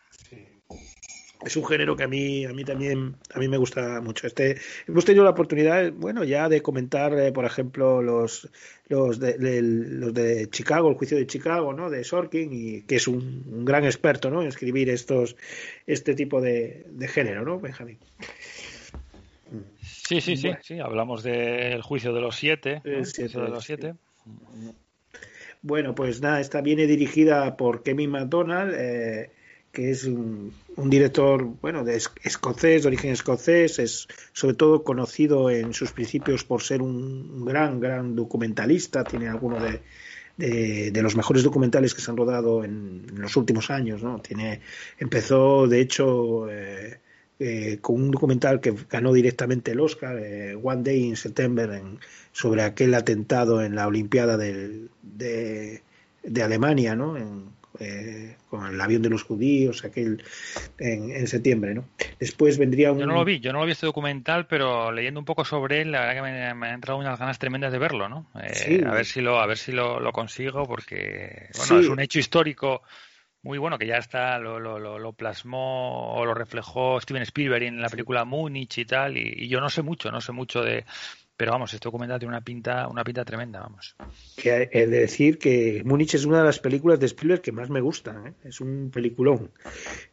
Es un género que a mí, a mí también, a mí me gusta mucho. Este, hemos tenido la oportunidad, bueno, ya de comentar, eh, por ejemplo, los, los de, los de Chicago, el juicio de Chicago, ¿no? De Sorkin, y que es un, un gran experto, ¿no? En escribir estos, este tipo de, de género, ¿no, Benjamín? Sí, sí, sí, Bueno. sí. Hablamos del juicio de los siete. ¿no? Siete, juicio de los sí. siete. Bueno, pues nada, esta viene dirigida por Kevin MacDonald, eh, que es un, un director, bueno, de es- escocés, de origen escocés, es sobre todo conocido en sus principios por ser un, gran, gran documentalista, tiene algunos de, de, los mejores documentales que se han rodado en, en los últimos años, ¿no? Tiene, empezó, de hecho, eh, eh, con un documental que ganó directamente el Oscar, eh, One Day in September, en- sobre aquel atentado en la Olimpiada del- de, de Alemania, ¿no? En- eh, con el avión de los judíos, aquel en, en septiembre, ¿no? Después vendría un... Yo no lo vi, yo no lo vi este documental, pero leyendo un poco sobre él, la verdad que me, me han entrado unas ganas tremendas de verlo, ¿no? Eh, Sí. A ver si lo, a ver si lo, lo consigo, porque bueno, Sí. es un hecho histórico muy bueno que ya está, lo, lo, lo, lo plasmó o lo reflejó Steven Spielberg en la película Múnich y tal, y, y yo no sé mucho, no sé mucho de, pero vamos, este documental tiene una pinta, una pinta tremenda, vamos. de decir que Múnich es una de las películas de Spielberg que más me gustan. ¿eh? Es un peliculón,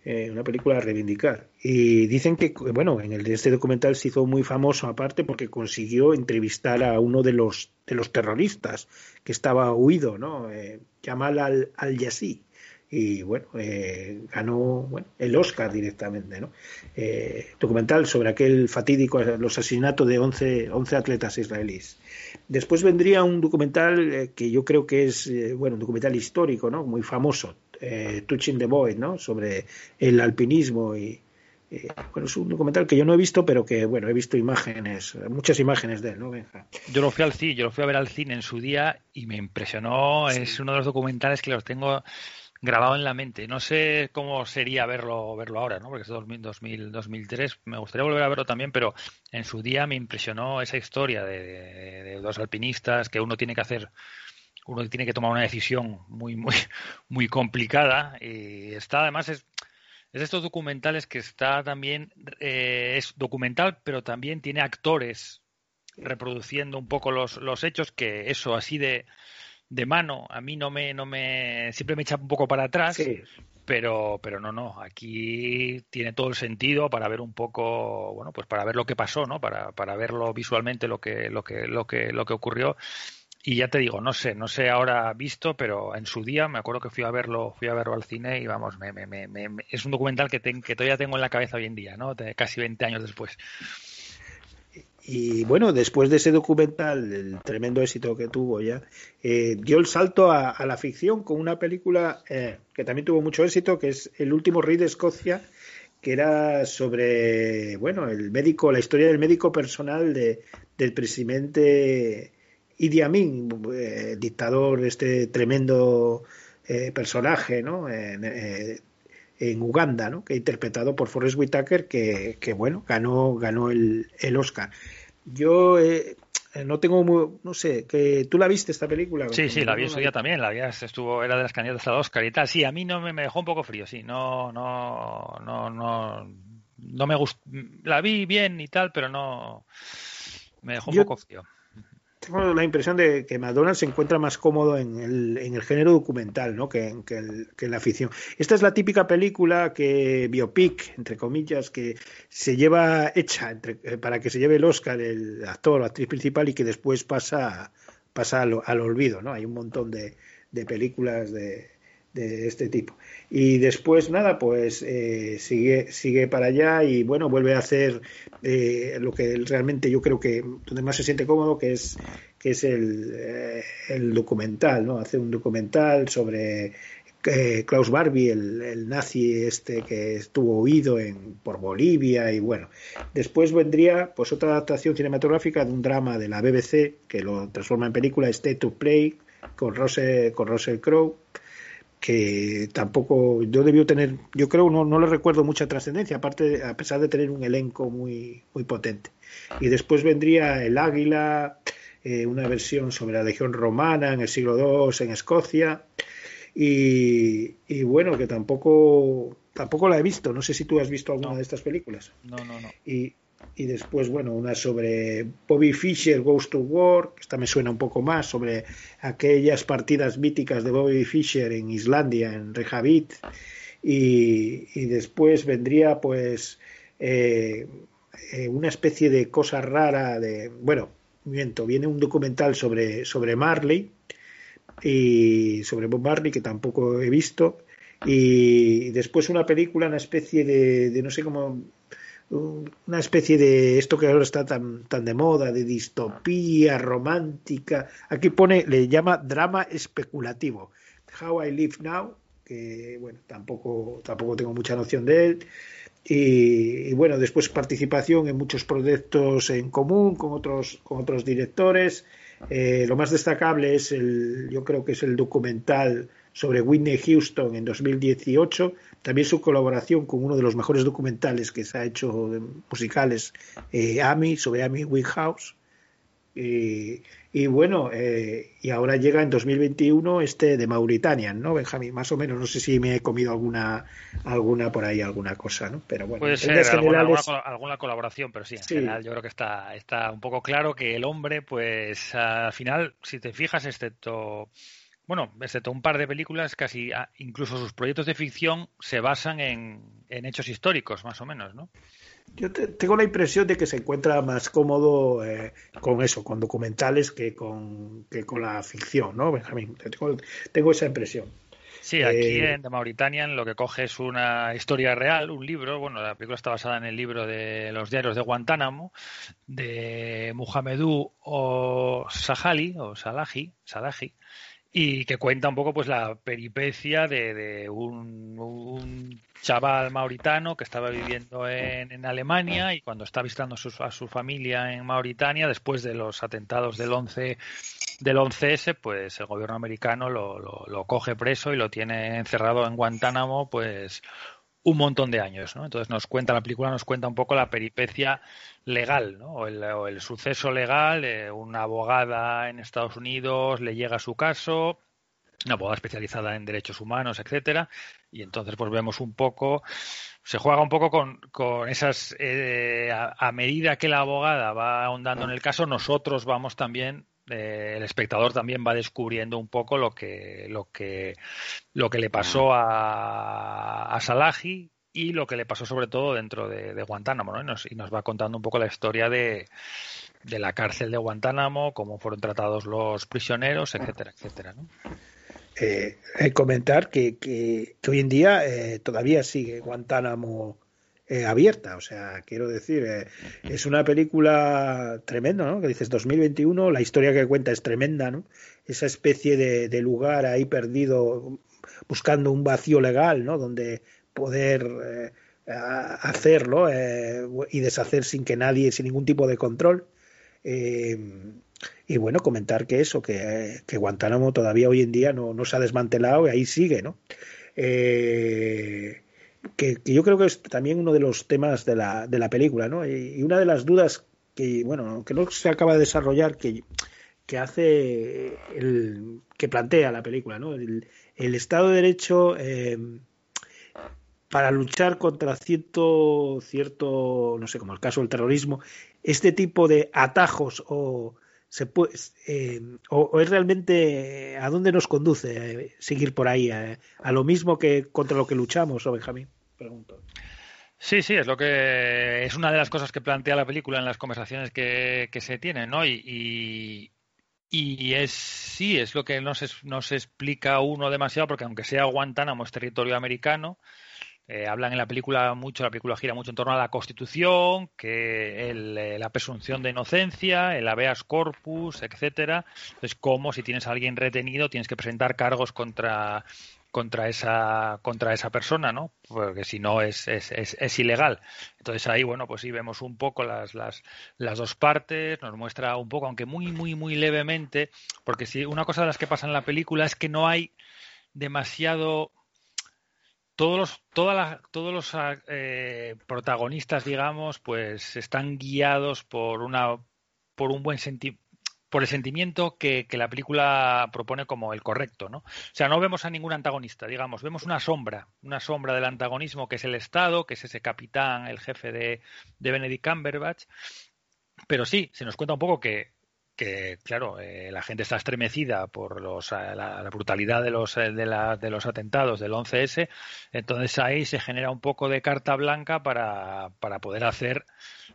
eh, una película a reivindicar. Y dicen que, bueno, en el de este documental se hizo muy famoso aparte porque consiguió entrevistar a uno de los de los terroristas que estaba huido, ¿no? Eh, Jamal al al Yassi y bueno, eh, ganó bueno, el Oscar directamente, ¿no? Eh, documental sobre aquel fatídico los asesinatos de 11, 11 atletas israelíes. Después vendría un documental eh, que yo creo que es, eh, bueno, un documental histórico, ¿no? Muy famoso, eh, Touching the Void, ¿no? Sobre el alpinismo y, eh, bueno, es un documental que yo no he visto, pero que, bueno, he visto imágenes, muchas imágenes de él, ¿no, Benja? Yo lo fui al cine, yo lo fui a ver al cine en su día y me impresionó, es uno de los documentales que los tengo grabado en la mente. No sé cómo sería verlo verlo ahora, ¿no? Porque es 2000, 2000, 2003. Me gustaría volver a verlo también, pero en su día me impresionó esa historia de, dos alpinistas que uno tiene que hacer, uno tiene que tomar una decisión muy, muy, muy complicada y está además es es estos documentales que está también eh, es documental, pero también tiene actores reproduciendo un poco los, los hechos que eso así de, de mano. A mí no me no me siempre me echa un poco para atrás Sí, pero pero no no. Aquí tiene todo el sentido para ver un poco bueno pues para ver lo que pasó no para, para verlo visualmente lo que lo que lo que lo que ocurrió. Y ya te digo no sé no sé ahora visto pero en su día me acuerdo que fui a verlo fui a verlo al cine y vamos me, me, me, me- es un documental que, ten- que todavía tengo en la cabeza hoy en día no De casi 20 años después Y bueno, después de ese documental, el tremendo éxito que tuvo ya, eh, dio el salto a, la ficción con una película eh, que también tuvo mucho éxito, que es El último rey de Escocia, que era sobre, bueno, el médico, la historia del médico personal de, del presidente Idi Amin, eh, dictador, este tremendo eh, personaje, ¿no? En, en Uganda, ¿no? que interpretado por Forrest Whitaker, que, que bueno, ganó, ganó el, el Oscar. Yo eh, no tengo muy, no sé, que tú la viste esta película. Sí, sí, la vi en su día también, la vi, estuvo, era de las candidatas al Oscar y tal. Sí, a mí no me, me dejó un poco frío, sí, no, no, no, no, no me gustó, la vi bien y tal, pero no, me dejó un Yo- poco frío. Tengo la impresión de que McDonald's se encuentra más cómodo en el, en el género documental, ¿no? Que, que que en la ficción. Esta es la típica película que biopic, entre comillas, que se lleva hecha entre- eh, para que se lleve el Oscar el actor o actriz principal y que después pasa, pasa al, al olvido, ¿no? Hay un montón de, de películas de, de este tipo. Y después, nada, pues eh, sigue, sigue para allá y bueno, vuelve a hacer eh, lo que realmente yo creo que donde más se siente cómodo, que es, que es el, eh, documental, ¿no? Hace un documental sobre Klaus Barbie, el, el nazi este que estuvo huido en, por Bolivia y bueno. Después vendría pues otra adaptación cinematográfica de un drama de la BBC que lo transforma en película, State to Play, con Russell, con Russell Crowe que tampoco yo debió tener yo creo no, no le recuerdo mucha trascendencia aparte a pesar de tener un elenco muy muy potente. Y después vendría el Águila eh, una versión sobre la Legión Romana en el siglo II en Escocia. Y, y bueno que tampoco tampoco la he visto. No sé si tú has visto alguna No. de estas películas. No, no, no. y, y después, bueno, una sobre Bobby Fischer Goes to War, que esta me suena un poco más, sobre aquellas partidas míticas de Bobby Fischer en Islandia, en Reykjavik. Y, y después vendría, pues, eh, eh, una especie de cosa rara de. Bueno, miento, viene un documental sobre, sobre Marley y sobre Bob Marley que tampoco he visto. Y después una película, una especie de, de no sé cómo una especie de esto que ahora está tan, tan de moda, de distopía romántica. Aquí pone, le llama drama especulativo. How I Live Now, que bueno, tampoco, tampoco tengo mucha noción de él. Y, bueno, después participación en muchos proyectos en común con otros, con otros directores. Eh, lo más destacable es el, yo creo que es el documental sobre Whitney Houston en 2018, también su colaboración con uno de los mejores documentales que se ha hecho musicales, eh, Amy, sobre Amy Winehouse. Y, y bueno, eh, y ahora llega en 2021 este de Mauritania, ¿no, Benjamín? Más o menos, no sé si me he comido alguna alguna por ahí, alguna cosa, ¿no? Pero bueno, Puede ser alguna, alguna, generales- colo- alguna colaboración, pero sí, en Sí. general yo creo que está, está un poco claro que el hombre, pues al final, si te fijas, excepto, bueno, excepto un par de películas, casi ah, incluso sus proyectos de ficción se basan en, en hechos históricos, más o menos, ¿no? Yo te- tengo la impresión de que se encuentra más cómodo eh, con eso, con documentales que con, que con la ficción, ¿no, Benjamín? Tengo, tengo esa impresión. Sí, aquí Eh, en The Mauritanian lo que coge es una historia real, un libro, bueno, la película está basada en el libro de los diarios de Guantánamo, de Muhammedou o Sahali, o Salahi, Salahi, y que cuenta un poco pues la peripecia de, de un, chaval mauritano que estaba viviendo en, en Alemania y cuando está visitando a su, a su familia en Mauritania, después de los atentados del 11 del 11S, pues el gobierno americano lo, lo, lo coge preso y lo tiene encerrado en Guantánamo, pues un montón de años, ¿no? Entonces nos cuenta, la película nos cuenta un poco la peripecia legal, ¿no? O el, o el suceso legal, eh, una abogada en Estados Unidos le llega su caso, una abogada especializada en derechos humanos, etcétera, y entonces pues vemos un poco, se juega un poco con, con esas, eh, a, a medida que la abogada va ahondando en el caso, nosotros vamos también eh, el espectador también va descubriendo un poco lo que lo que lo que le pasó a, a Salahi y lo que le pasó sobre todo dentro de, de Guantánamo ¿no? y, nos, y nos va contando un poco la historia de, de la cárcel de Guantánamo cómo fueron tratados los prisioneros etcétera etcétera ¿no? eh, eh, comentar que, que, que, hoy en día eh, todavía sigue Guantánamo eh, abierta, o sea, quiero decir, eh, es una película tremenda, ¿no? Que dices 2021, la historia que cuenta es tremenda, ¿no? Esa especie de, de lugar ahí perdido, buscando un vacío legal, ¿no? Donde poder eh, hacerlo y deshacer sin que nadie, sin ningún tipo de control. Y bueno, comentar que eso, que, que, Guantánamo todavía hoy en día no, no, se ha desmantelado y ahí sigue, ¿no? Eh, que, yo creo que es también uno de los temas de la, de la película, ¿no? Y, una de las dudas que, bueno, que no se acaba de desarrollar, que, que hace, el, que plantea la película, ¿no? El, Estado de Derecho eh, para luchar contra cierto, cierto, no sé, como el caso del terrorismo, este tipo de atajos o se puede, eh, o, es realmente a dónde nos conduce eh, seguir por ahí, eh, a lo mismo que contra lo que luchamos, o Benjamín? Pregunto. Sí, sí, es lo que es una de las cosas que plantea la película en las conversaciones que, que se tienen, ¿no? Y, y, es sí, es lo que no se, no se explica uno demasiado, porque aunque sea Guantánamo es territorio americano, eh, hablan en la película mucho, la película gira mucho en torno a la Constitución, que el, eh, la presunción de inocencia, el habeas corpus, etcétera. Entonces, como si tienes a alguien retenido, tienes que presentar cargos contra contra esa contra esa persona, ¿no? Porque si no es, es, es, ilegal. Entonces ahí, bueno, pues sí vemos un poco las, las, las dos partes, nos muestra un poco, aunque muy, muy, muy levemente, porque si una cosa de las que pasa en la película es que no hay demasiado todos los, toda todos los eh, protagonistas, digamos, pues están guiados por una por un buen senti- por el sentimiento que, la película propone como el correcto, ¿no? O sea, no vemos a ningún antagonista, digamos, vemos una sombra, una sombra del antagonismo que es el Estado, que es ese capitán, el jefe de, Benedict Cumberbatch, pero sí, se nos cuenta un poco que, que claro, eh, la gente está estremecida por los, eh, la, brutalidad de los, eh, de, los atentados del 11S, entonces ahí se genera un poco de carta blanca para, poder hacer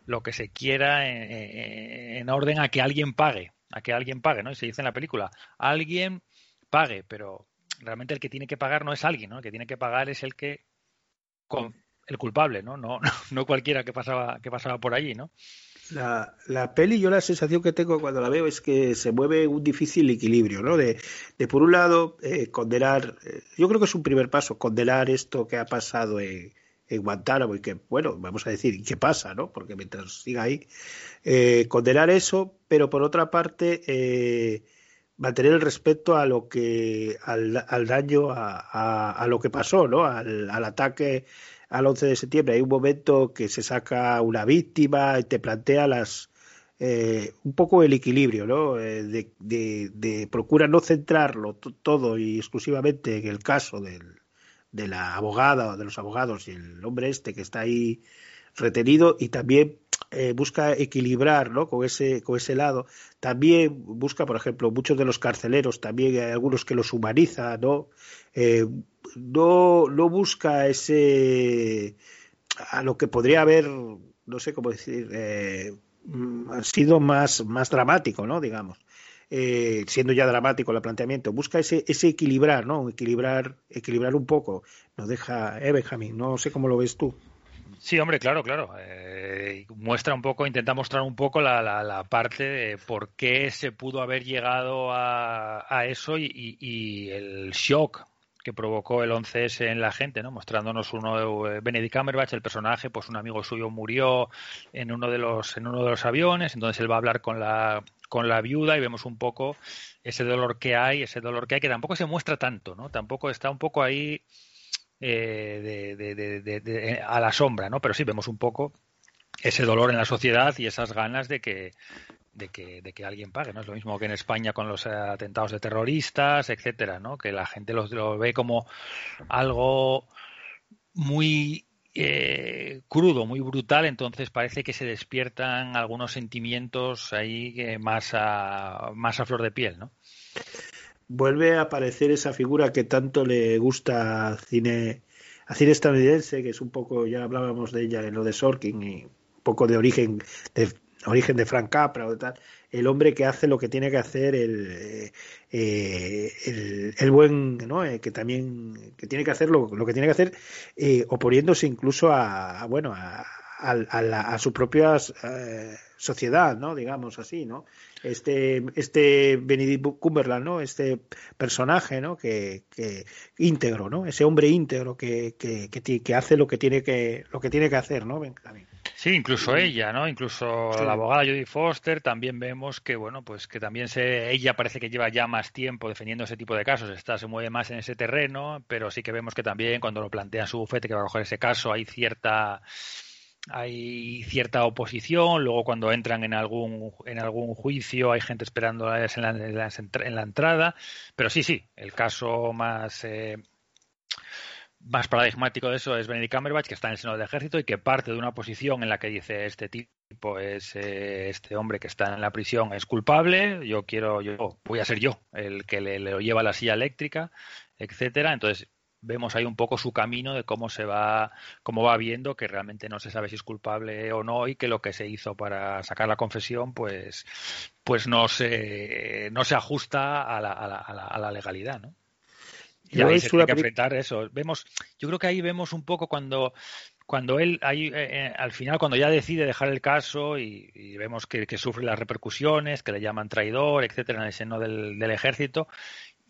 lo que se quiera en orden a que alguien pague, a que alguien pague, ¿no? Y se dice en la película, alguien pague, pero realmente el que tiene que pagar no es alguien, ¿no? El que tiene que pagar es el que con, el culpable, ¿no? No, no cualquiera que pasaba, que pasaba por allí, ¿no? La, la peli, yo la sensación que tengo cuando la veo es que se mueve un difícil equilibrio, ¿no? De, de por un lado, eh, condenar, eh, yo creo que es un primer paso, condenar esto que ha pasado en, en Guantánamo y que, bueno, vamos a decir, ¿y qué pasa, no? Porque mientras siga ahí, eh, condenar eso, pero por otra parte, eh, mantener el respeto a lo que, al, al daño, a, lo que pasó, ¿no? Al, ataque al 11 de septiembre. Hay un momento que se saca una víctima y te plantea las eh, un poco el equilibrio, ¿no? Eh, de, de, procura no centrarlo todo y exclusivamente en el caso del, de la abogada o de los abogados y el hombre este que está ahí retenido y también eh, busca equilibrar ¿no? con, ese, con ese lado. También busca, por ejemplo, muchos de los carceleros, también hay algunos que los humaniza, ¿no? Eh, no, no busca ese a lo que podría haber, no sé cómo decir, eh, mm, ha sido más, más dramático, ¿no? Digamos. Eh, siendo ya dramático el planteamiento, busca ese, ese equilibrar, ¿no? Equilibrar, equilibrar un poco. Nos deja, eh, Benjamín, no sé cómo lo ves tú. Sí, hombre, claro, claro. Eh, muestra un poco, intenta mostrar un poco la, la, la parte de por qué se pudo haber llegado a, a eso y, y- el shock que provocó el 11S en la gente, ¿no? Mostrándonos uno de Benedict Cumberbatch, el personaje, pues un amigo suyo murió en uno de los en uno de los aviones, entonces él va a hablar con la con la viuda y vemos un poco ese dolor que hay, ese dolor que hay que tampoco se muestra tanto, ¿no? Tampoco está un poco ahí eh, de, de- a la sombra, ¿no? Pero sí vemos un poco ese dolor en la sociedad y esas ganas de que de que, de que alguien pague, ¿no? Es lo mismo que en España con los eh, atentados de terroristas, etcétera, ¿no? Que la gente lo, lo ve como algo muy eh, crudo, muy brutal, entonces parece que se despiertan algunos sentimientos ahí que más a, más a flor de piel, ¿no? Vuelve a aparecer esa figura que tanto le gusta al cine, al cine estadounidense, que es un poco, ya hablábamos de ella en lo de Sorkin y un poco de origen de origen de Frank Capra o de tal, el hombre que hace lo que tiene que hacer el, eh, eh, el, el buen, ¿no? Eh, que también que tiene que hacer lo, lo que tiene que hacer, eh, oponiéndose incluso a, bueno a, a, la, a su propia eh, sociedad, ¿no? Digamos así, ¿no? Este, este Benedict Cumberland, ¿no? Este personaje, ¿no? Que, que íntegro, ¿no? Ese hombre íntegro que, que, que, que hace lo que tiene que lo que tiene que hacer, ¿no? Sí, incluso ella, ¿no? Incluso Sí. la abogada Judy Foster también vemos que, bueno, pues que también se, ella parece que lleva ya más tiempo defendiendo ese tipo de casos, está, se mueve más en ese terreno, pero sí que vemos que también cuando lo plantea su bufete que va a coger ese caso hay cierta hay cierta oposición, luego cuando entran en algún en algún juicio hay gente esperando en la, en la, en la entrada, pero sí, sí, el caso más eh, más paradigmático de eso es Benedict Cumberbatch, que está en el seno del ejército y que parte de una posición en la que dice este tipo es eh, este hombre que está en la prisión es culpable, yo quiero, yo voy a ser yo el que le, le lleva la silla eléctrica, etcétera. Entonces vemos ahí un poco su camino de cómo se va, cómo va viendo que realmente no se sabe si es culpable o no y que lo que se hizo para sacar la confesión, pues, pues no se, no se ajusta a la, a la, a la, a la legalidad, ¿no? Y ahí se tiene que enfrentar eso. Vemos, yo creo que ahí vemos un poco cuando cuando él ahí eh, eh, al final cuando ya decide dejar el caso y, y vemos que, que sufre las repercusiones, que le llaman traidor, etcétera, en el seno del, del ejército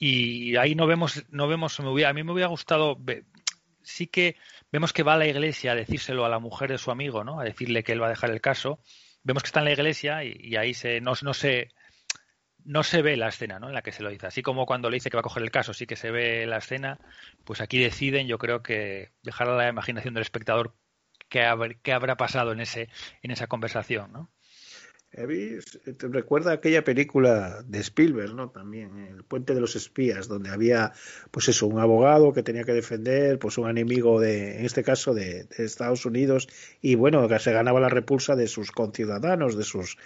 y ahí no vemos no vemos a mí me hubiera gustado sí que vemos que va a la iglesia a decírselo a la mujer de su amigo, ¿no? A decirle que él va a dejar el caso. Vemos que está en la iglesia y, ahí se no, no se no se ve la escena ¿no? en la que se lo dice. Así como cuando le dice que va a coger el caso, sí que se ve la escena, pues aquí deciden, yo creo que dejar a la imaginación del espectador qué, qué habrá pasado en ese en esa conversación, ¿no? Recuerda aquella película de Spielberg, ¿no? También, El puente de los espías, donde había, pues eso, un abogado que tenía que defender, pues un enemigo de, en este caso, de, de Estados Unidos, y bueno, que se ganaba la repulsa de sus conciudadanos, de sus,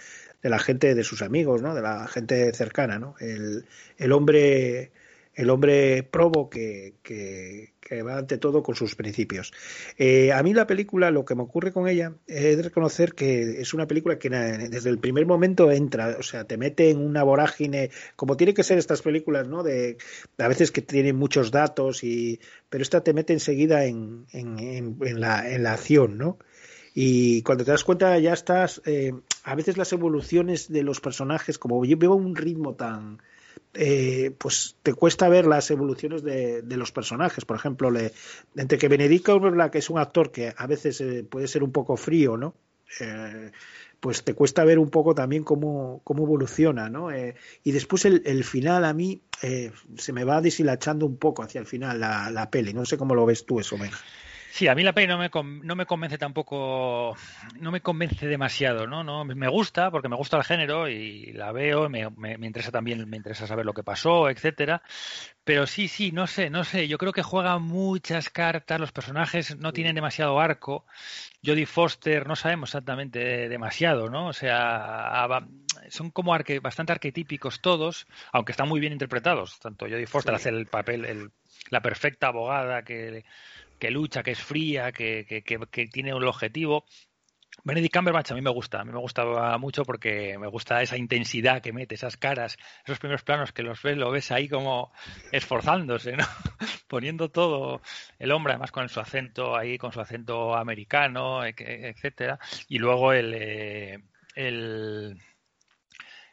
de la gente, de sus amigos, ¿no? De la gente cercana, ¿no? El, el hombre, el hombre probo que, que, va ante todo con sus principios. Eh, a mí la película, lo que me ocurre con ella, es reconocer que es una película que desde el primer momento entra, o sea, te mete en una vorágine, como tiene que ser estas películas, ¿no? De a veces que tienen muchos datos y, pero esta te mete enseguida en, en, en, en la, en la acción, ¿no? Y cuando te das cuenta ya estás, eh, a veces las evoluciones de los personajes, como yo veo un ritmo tan, eh, pues te cuesta ver las evoluciones de, de los personajes. Por ejemplo, le, entre que Benedict Cumberbatch, es un actor que a veces eh, puede ser un poco frío, ¿no? Eh, pues te cuesta ver un poco también cómo, cómo evoluciona, ¿no? Eh, y después el, el final a mí se me va deshilachando un poco hacia el final la, la peli. No sé cómo lo ves tú eso, Benja. Sí, a mí la peli no me, no me convence tampoco, no me convence demasiado, ¿no? no Me gusta porque me gusta el género y la veo, me, me- me interesa también, me interesa saber lo que pasó, etcétera. Pero sí, sí, no sé, no sé. Yo creo que juega muchas cartas, los personajes no tienen demasiado arco. Jodie Foster no sabemos exactamente demasiado, ¿no? O sea, son como arque- bastante arquetípicos todos, aunque están muy bien interpretados. Tanto Jodie Foster hace el papel, el- la perfecta abogada que que lucha, que es fría, que, que, que, que tiene un objetivo. Benedict Cumberbatch a mí me gusta, a mí me gusta mucho porque me gusta esa intensidad que mete, esas caras, esos primeros planos que los ves, lo ves ahí como esforzándose, ¿no? Poniendo todo el hombre, además con su acento ahí, con su acento americano, e- etcétera, y luego el, eh, el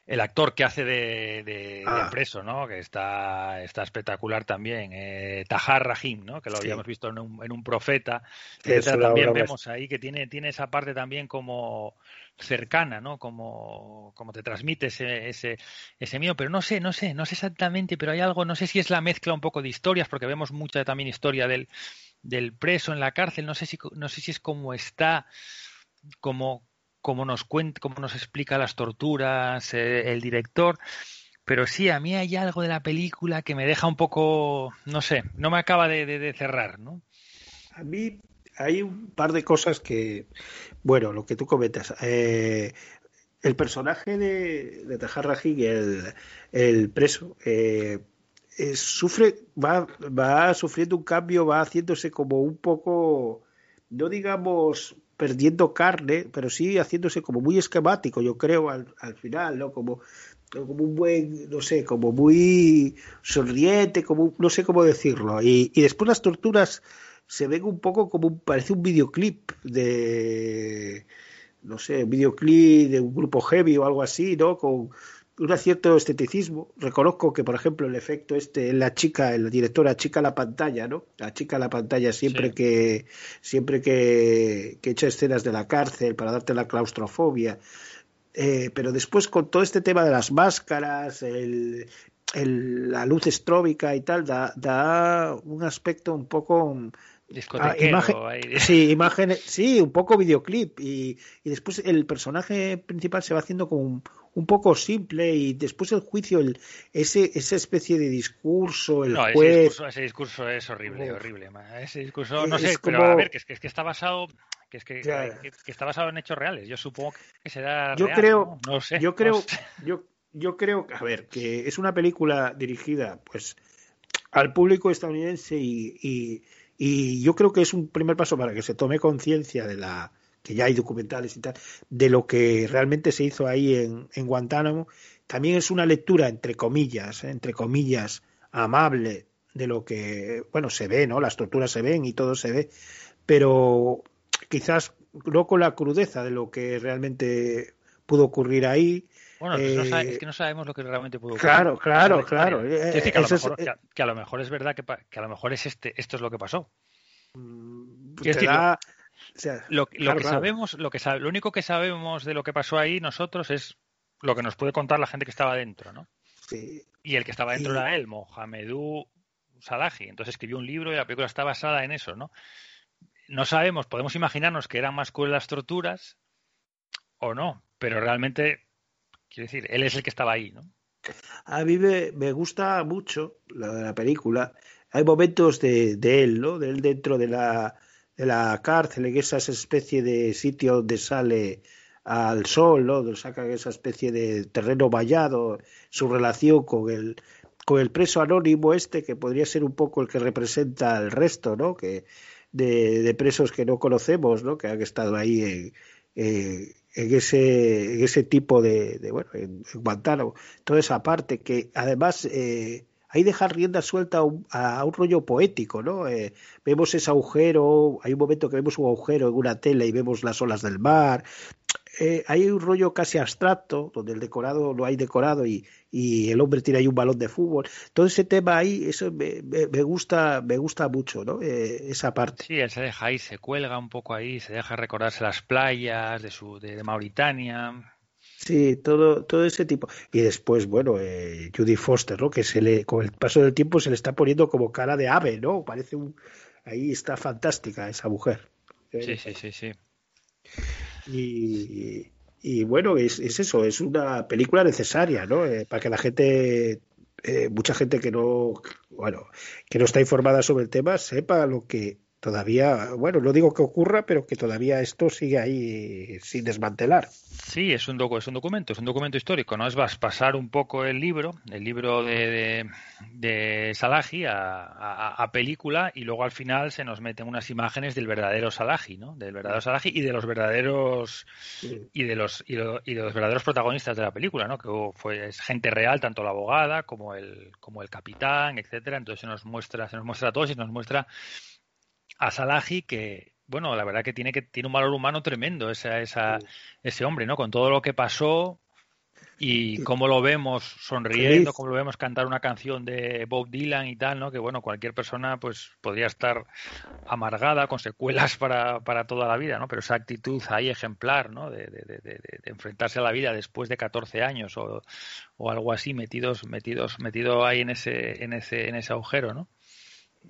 el actor que hace de, de, de Ah. preso, ¿no? Que está, está espectacular también. Eh, Tahar Rahim, ¿no? Que lo Sí. habíamos visto en un, en un profeta. Una También vemos ahí que tiene, tiene esa parte también como cercana, ¿no? Como, como te transmite ese, ese, ese miedo. Pero no sé, no sé, no sé exactamente, pero hay algo, no sé si es la mezcla un poco de historias, porque vemos mucha también historia del, del preso en la cárcel. No sé si, no sé si es como está, como, como nos cuenta, como nos explica las torturas eh, el director. Pero sí, a mí hay algo de la película que me deja un poco, no sé, no me acaba de, cerrar, ¿no? A mí hay un par de cosas que, bueno, lo que tú comentas, eh, el personaje de, de Tahar Rahim, el, preso, eh, sufre, va, va sufriendo un cambio, va haciéndose como un poco, no digamos perdiendo carne, pero sí haciéndose como muy esquemático, yo creo, al, al final, ¿no? Como, como un buen, no sé, como muy sonriente, como no sé cómo decirlo. Y, y después las torturas se ven un poco como parece un videoclip de no sé, un videoclip de un grupo heavy o algo así, ¿no? Con un cierto esteticismo. Reconozco que, por ejemplo, el efecto este, la chica, la directora achica la pantalla, ¿no? Achica la pantalla siempre Sí. que siempre que, que echa escenas de la cárcel para darte la claustrofobia. Eh, pero después con todo este tema de las máscaras, el, el- la luz estróbica y tal, da, da un aspecto un poco imagen- ahí. Sí, imágenes, sí, un poco videoclip y, y después el personaje principal se va haciendo como un, un poco simple y después el juicio, el, ese, esa especie de discurso, el No, ese juez, discurso, ese discurso es horrible, Uf. horrible. Ese discurso, no Es sé, pero a ver, que es que, es que está basado, que es que, que- que está basado en hechos reales. Yo supongo que será Yo real, creo- ¿no? Sé. yo no creo, sé. yo, yo creo, a ver, que es una película dirigida, pues, al público estadounidense y, y, y yo creo que es un primer paso para que se tome conciencia de la que ya hay documentales y tal, de lo que realmente se hizo ahí en, en Guantánamo. También es una lectura, entre comillas, ¿eh? entre comillas, amable de lo que, bueno, se ve, ¿no? Las torturas se ven y todo se ve, pero quizás no con la crudeza de lo que realmente pudo ocurrir ahí. Bueno, no sabe- Eh, es que no sabemos lo que realmente pudo ocurrir. Claro, claro, es claro. Eh, decir que a, lo eso es- mejor, que a- que a lo mejor es verdad que, a lo mejor es este, esto es lo que pasó. Mm, Quiero te decir, da- o sea, Lo, lo claro, que claro. sabemos, lo que sabe- lo único que sabemos de lo que pasó ahí nosotros es lo que nos puede contar la gente que estaba dentro, ¿no? Sí, Y el que estaba dentro Y- era él, Mohamedou Salahi. Entonces escribió un libro y la película está basada en eso, ¿no? No sabemos, podemos imaginarnos que eran más crueles las torturas o no, pero realmente, quiero decir, él es el que estaba ahí, ¿no? A mí me, gusta mucho la, la película. Hay momentos de, de él, ¿no? De él dentro de la, de la cárcel, en esa especie de sitio donde sale al sol, ¿no? Donde saca esa especie de terreno vallado, su relación con el, con el preso anónimo este, que podría ser un poco el que representa al resto, ¿no? Que, de, presos que no conocemos, ¿no? Que han estado ahí en- en ese, en ese tipo de, de, bueno, en, Guantánamo, toda esa parte que además eh, ahí deja rienda suelta a un, a un rollo poético, ¿no? Eh, vemos ese agujero, hay un momento que vemos un agujero en una tela y vemos las olas del mar. Eh, hay un rollo casi abstracto, donde el decorado lo hay decorado y, y el hombre tiene ahí un balón de fútbol. Todo ese tema ahí, eso me, me- me gusta, me gusta mucho, ¿no? Eh, esa parte. Sí, él se deja ahí, se cuelga un poco ahí, se deja recordarse las playas de, su, de, de Mauritania. Sí, todo, todo ese tipo. Y después, bueno, eh, Judy Foster, ¿no? Que se le, con el paso del tiempo se le está poniendo como cara de ave, ¿no? Parece un, ahí está fantástica esa mujer. Sí, sí, sí, sí. Y, y bueno, es, es eso, es una película necesaria, ¿no? Eh, para que la gente, eh, mucha gente que no, bueno, que no está informada sobre el tema, sepa lo que todavía, bueno, no digo que ocurra, pero que todavía esto sigue ahí sin desmantelar. Sí, es un, docu- es un documento, es un documento histórico, ¿no? Es vas pasar un poco el libro, el libro de, de, de Salahi a, a- a película y luego al final se nos meten unas imágenes del verdadero Salahi, ¿no? Del verdadero Salahi y de los verdaderos y de los y, lo- y de los verdaderos protagonistas de la película, ¿no? Que fue es gente real, tanto la abogada como el como el capitán, etcétera. Entonces se nos muestra se nos muestra a todos y se nos muestra a Salahi que bueno, la verdad que tiene que tiene un valor humano tremendo esa, esa, ese hombre, ¿no? Con todo lo que pasó y cómo lo vemos sonriendo, cómo lo vemos cantar una canción de Bob Dylan y tal, ¿no? Que bueno, cualquier persona pues podría estar amargada con secuelas para, para toda la vida, ¿no? Pero esa actitud ahí ejemplar, ¿no? De, de, de, de- de enfrentarse a la vida después de 14 años o, o algo así metidos metidos metido ahí en ese en ese en ese agujero, ¿no?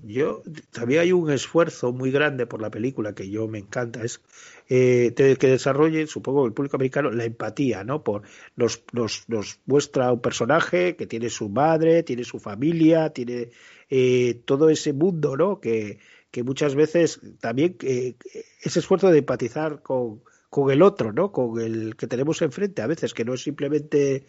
Yo también hay un esfuerzo muy grande por la película que yo me encanta es eh, que desarrolle supongo el público americano la empatía no por nos, nos, nos muestra un personaje que tiene su madre tiene su familia tiene eh, todo ese mundo no que, que muchas veces también eh, ese esfuerzo de empatizar con, con el otro no con el que tenemos enfrente a veces que no es simplemente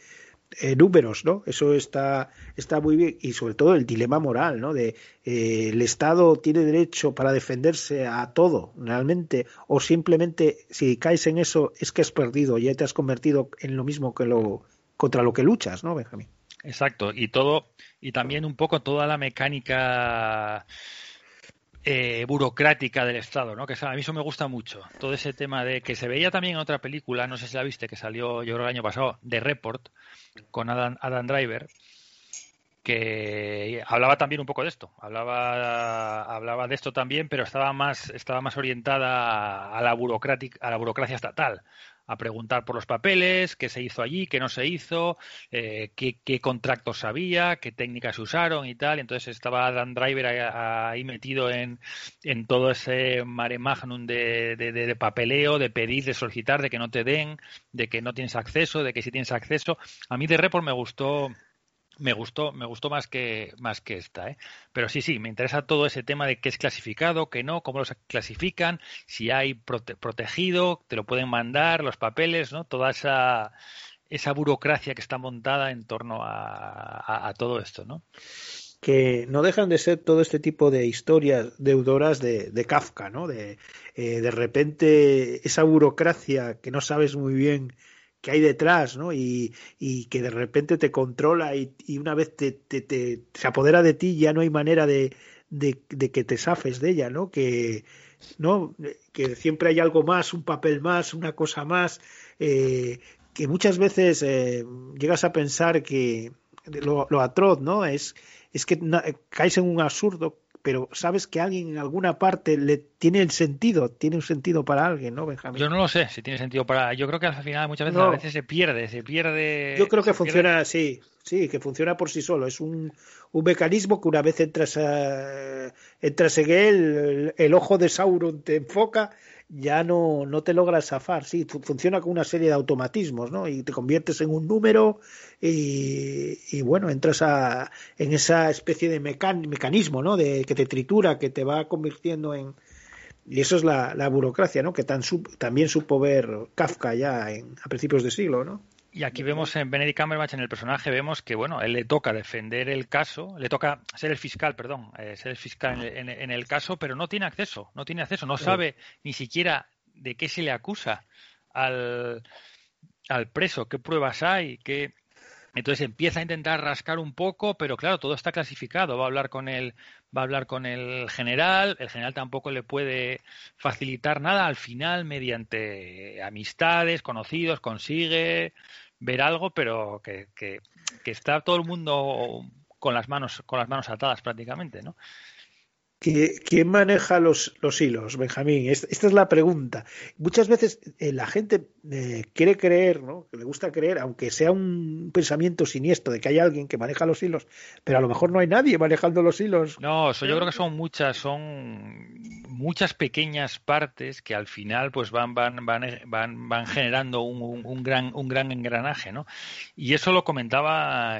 eh, números, ¿no? Eso está, está muy bien. Y sobre todo el dilema moral, ¿no? De eh, el Estado tiene derecho para defenderse a todo, realmente, o simplemente si caes en eso es que has perdido, ya te has convertido en lo mismo que lo contra lo que luchas, ¿no, Benjamín? Exacto, y todo, y también un poco toda la mecánica eh, burocrática del Estado, ¿no? Que a mí eso me gusta mucho. Todo ese tema de que se veía también en otra película, no sé si la viste, que salió yo creo el año pasado, de Report, con Adam, Adam Driver, que hablaba también un poco de esto, hablaba, hablaba de esto también, pero estaba más, estaba más orientada a la burocrática, a la burocracia estatal, a preguntar por los papeles, qué se hizo allí, qué no se hizo, eh, qué, qué contratos había, qué técnicas se usaron y tal. Entonces estaba Dan Driver ahí, metido en, en todo ese mare magnum de, de- de- de papeleo, de pedir, de solicitar, de que no te den, de que no tienes acceso, de que sí tienes acceso. A mí de Report me gustó me gustó, me gustó más que más que esta, ¿eh? Pero sí, sí, me interesa todo ese tema de qué es clasificado, qué no, cómo los clasifican, si hay prote- protegido, te lo pueden mandar, los papeles, ¿no? Toda esa esa burocracia que está montada en torno a, todo esto, ¿no? que no dejan de ser todo este tipo de historias deudoras de, de Kafka, ¿no? De, eh, de repente esa burocracia que no sabes muy bien qué hay detrás, ¿no? Y, y que de repente te controla y, y una vez te, te, se apodera de ti ya no hay manera de, de, de que te zafes de ella, ¿no? Que, ¿no? que siempre hay algo más, un papel más, una cosa más, eh, que muchas veces eh, llegas a pensar que lo, atroz, ¿no? Es, es que caes en un absurdo, pero sabes que alguien en alguna parte le tiene el sentido, tiene un sentido para alguien, ¿no, Benjamín? Yo no lo sé si tiene sentido para. Yo creo que al final muchas veces No. a veces se pierde, se pierde. Yo creo que se pierde- funciona así, sí, que funciona por sí solo. Es un, un mecanismo que una vez entras, a, entras en él, el, el ojo de Sauron te enfoca, ya no, no te logras zafar. Sí, fu- funciona con una serie de automatismos, ¿no? Y te conviertes en un número y, bueno, entras a, en esa especie de mecan- mecanismo, ¿no? De, que te tritura, que te va convirtiendo en... Y eso es la, la burocracia, ¿no? Que también supo ver Kafka ya en, a principios de siglo, ¿no? Y aquí vemos en Benedict Cumberbatch, en el personaje, vemos que, bueno, él le toca defender el caso, le toca ser el fiscal, perdón, eh, ser el fiscal en, en- en el caso, pero no tiene acceso, no tiene acceso, no sabe ni siquiera de qué se le acusa al, al preso, qué pruebas hay, qué... Entonces empieza a intentar rascar un poco, pero claro, todo está clasificado. Va a hablar con el, va a hablar con el general, el general tampoco le puede facilitar nada. Al final, mediante amistades, conocidos, consigue ver algo, pero que, que, que está todo el mundo con las manos, con las manos atadas prácticamente, ¿no? ¿Qui- ¿Quién maneja los, los hilos, Benjamín? Es- Esta es la pregunta. Muchas veces eh, la gente eh, quiere creer, ¿no? Le gusta creer, aunque sea un pensamiento siniestro de que hay alguien que maneja los hilos, pero a lo mejor no hay nadie manejando los hilos. No, yo creo que son muchas, son muchas pequeñas partes que al final pues van, van, van, van, generando un, un- un gran, un gran engranaje, ¿no? Y eso lo comentaba,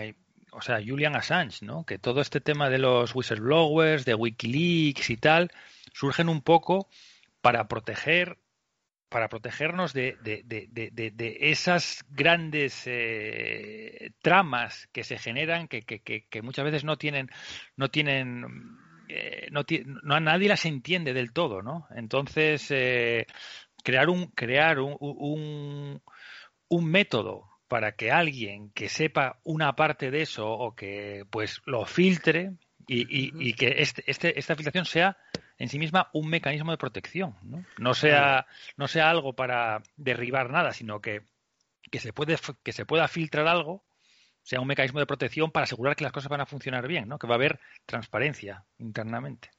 o sea, Julian Assange, ¿no? Que todo este tema de los whistleblowers, de WikiLeaks y tal, surgen un poco para proteger para protegernos de, de, de, de, esas grandes eh, tramas que se generan que, que, que, muchas veces no tienen no tienen eh, no, nadie las entiende del todo no entonces eh, crear un crear un, un, un método para que alguien que sepa una parte de eso o que pues lo filtre y, y, y que este, este, esta filtración sea en sí misma un mecanismo de protección, ¿no? No sea, no sea algo para derribar nada, sino que, que se puede que se pueda filtrar algo, sea un mecanismo de protección para asegurar que las cosas van a funcionar bien, ¿no? Que va a haber transparencia internamente.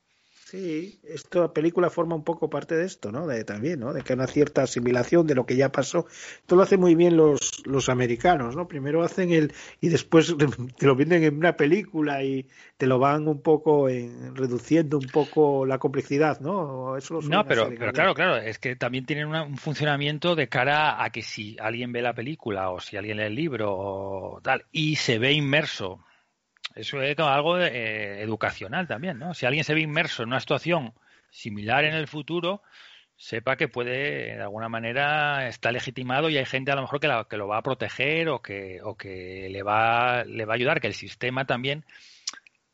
Sí, esta película forma un poco parte de esto, ¿no? De, también, ¿no? De que hay una cierta asimilación de lo que ya pasó. Esto lo hacen muy bien los, los americanos, ¿no? Primero hacen el y después te lo venden en una película y te lo van un poco en- reduciendo un poco la complejidad, ¿no? Eso lo No, pero, claro, claro, es que también tienen una- un funcionamiento de cara a que si alguien ve la película o si alguien lee el libro o tal y se ve inmerso, eso es algo eh, educacional también, ¿no? Si alguien se ve inmerso en una situación similar en el futuro, sepa que puede, de alguna manera, está legitimado y hay gente a lo mejor que, la- que lo va a proteger o que, o que le, va, le va a ayudar, que el sistema también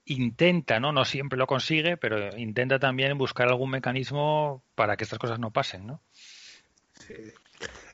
intenta, ¿no? No siempre lo consigue, pero intenta también buscar algún mecanismo para que estas cosas no pasen, ¿no?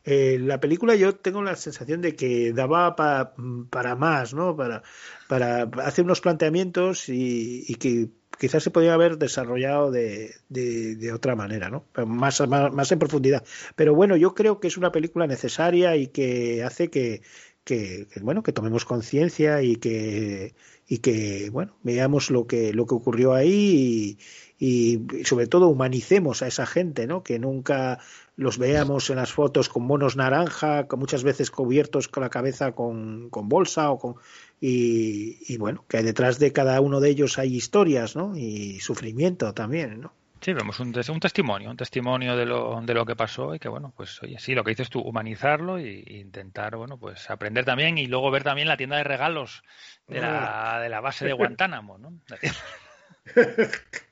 Eh, la película yo tengo la sensación de que daba pa- para más, ¿no? Para, para hacer unos planteamientos y, que quizás se podía haber desarrollado de, de, otra manera, ¿no? Más, más, más en profundidad. Pero bueno, yo creo que es una película necesaria y que hace que, que, que, bueno, que tomemos conciencia y que, y que, bueno, veamos lo que, lo que ocurrió ahí y, y sobre todo humanicemos a esa gente, ¿no? Que nunca los veamos en las fotos con monos naranja, muchas veces cubiertos con la cabeza con, con bolsa o con y, y, bueno, que detrás de cada uno de ellos hay historias, ¿no? Y sufrimiento también, ¿no? Sí, vemos un, un, testimonio, un testimonio de lo, de lo que pasó y que, bueno, pues oye, sí, lo que dices tú, humanizarlo e intentar, bueno, pues aprender también y luego ver también la tienda de regalos de, la, de la base de Guantánamo, ¿no?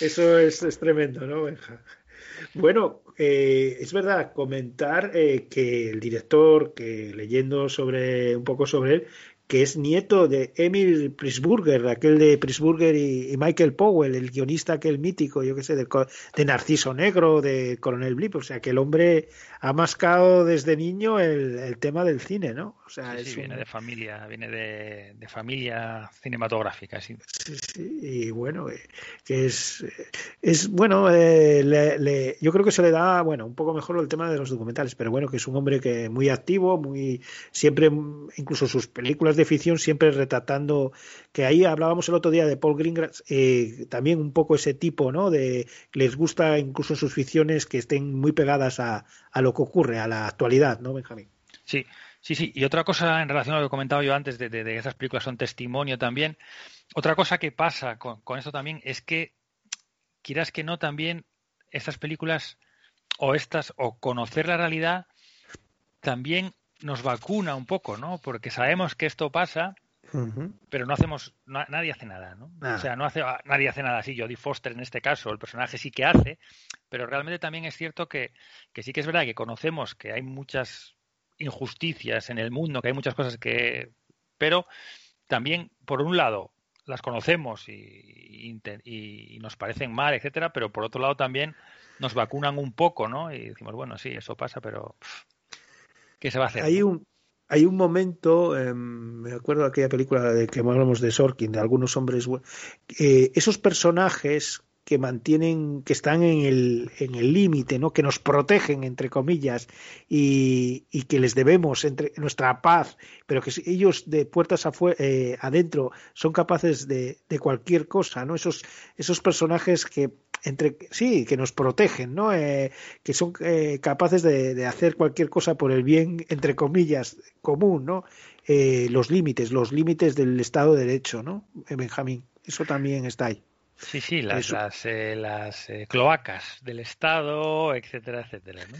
Eso es, es tremendo, ¿no, Benja? Bueno, eh, es verdad, comentar eh, que el director, que leyendo sobre un poco sobre él, que es nieto de Emil Prisburger, aquel de Prisburger y, Michael Powell, el guionista aquel mítico, yo qué sé, de, de, Narciso Negro, de Coronel Blip, o sea que el hombre ha mascado desde niño el, el tema del cine, ¿no? O sea, sí, es sí, un... viene de familia, viene de, de, familia cinematográfica, sí. Sí, sí, y bueno, eh, que es, es bueno, eh, le, le, yo creo que se le da, bueno, un poco mejor el tema de los documentales, pero bueno, que es un hombre que muy activo, muy, siempre, incluso sus películas de ficción siempre retratando que ahí hablábamos el otro día de Paul Greengrass eh, también un poco ese tipo no de les gusta incluso en sus ficciones que estén muy pegadas a, a, lo que ocurre a la actualidad no Benjamín sí sí sí y otra cosa en relación a lo que comentaba yo antes de, de, esas películas son testimonio también otra cosa que pasa con, con esto también es que quieras que no también estas películas o estas o conocer la realidad también nos vacuna un poco, ¿no? Porque sabemos que esto pasa, uh -huh. pero no hacemos, no, nadie hace nada, ¿no? Ah. O sea, no hace, nadie hace nada así. Jodie Foster en este caso, el personaje sí que hace, pero realmente también es cierto que, que sí que es verdad que conocemos que hay muchas injusticias en el mundo, que hay muchas cosas que, pero también por un lado las conocemos y, y, y nos parecen mal, etcétera, pero por otro lado también nos vacunan un poco, ¿no? Y decimos, bueno, sí, eso pasa, pero ¿Qué se va a hacer? Hay un, hay un momento, eh, me acuerdo de aquella película de que hablamos de Sorkin, de algunos hombres, esos personajes que mantienen, que están en el en el límite, ¿no? que nos protegen, entre comillas, y, que les debemos entre nuestra paz, pero que ellos de puertas eh, adentro son capaces de, de, cualquier cosa, ¿no? Esos, esos personajes que entre sí que nos protegen no eh, que son eh, capaces de, de, hacer cualquier cosa por el bien entre comillas común no eh, los límites los límites del estado de derecho no Benjamín eso también está ahí. Sí sí las las, las cloacas del estado etcétera etcétera ¿no?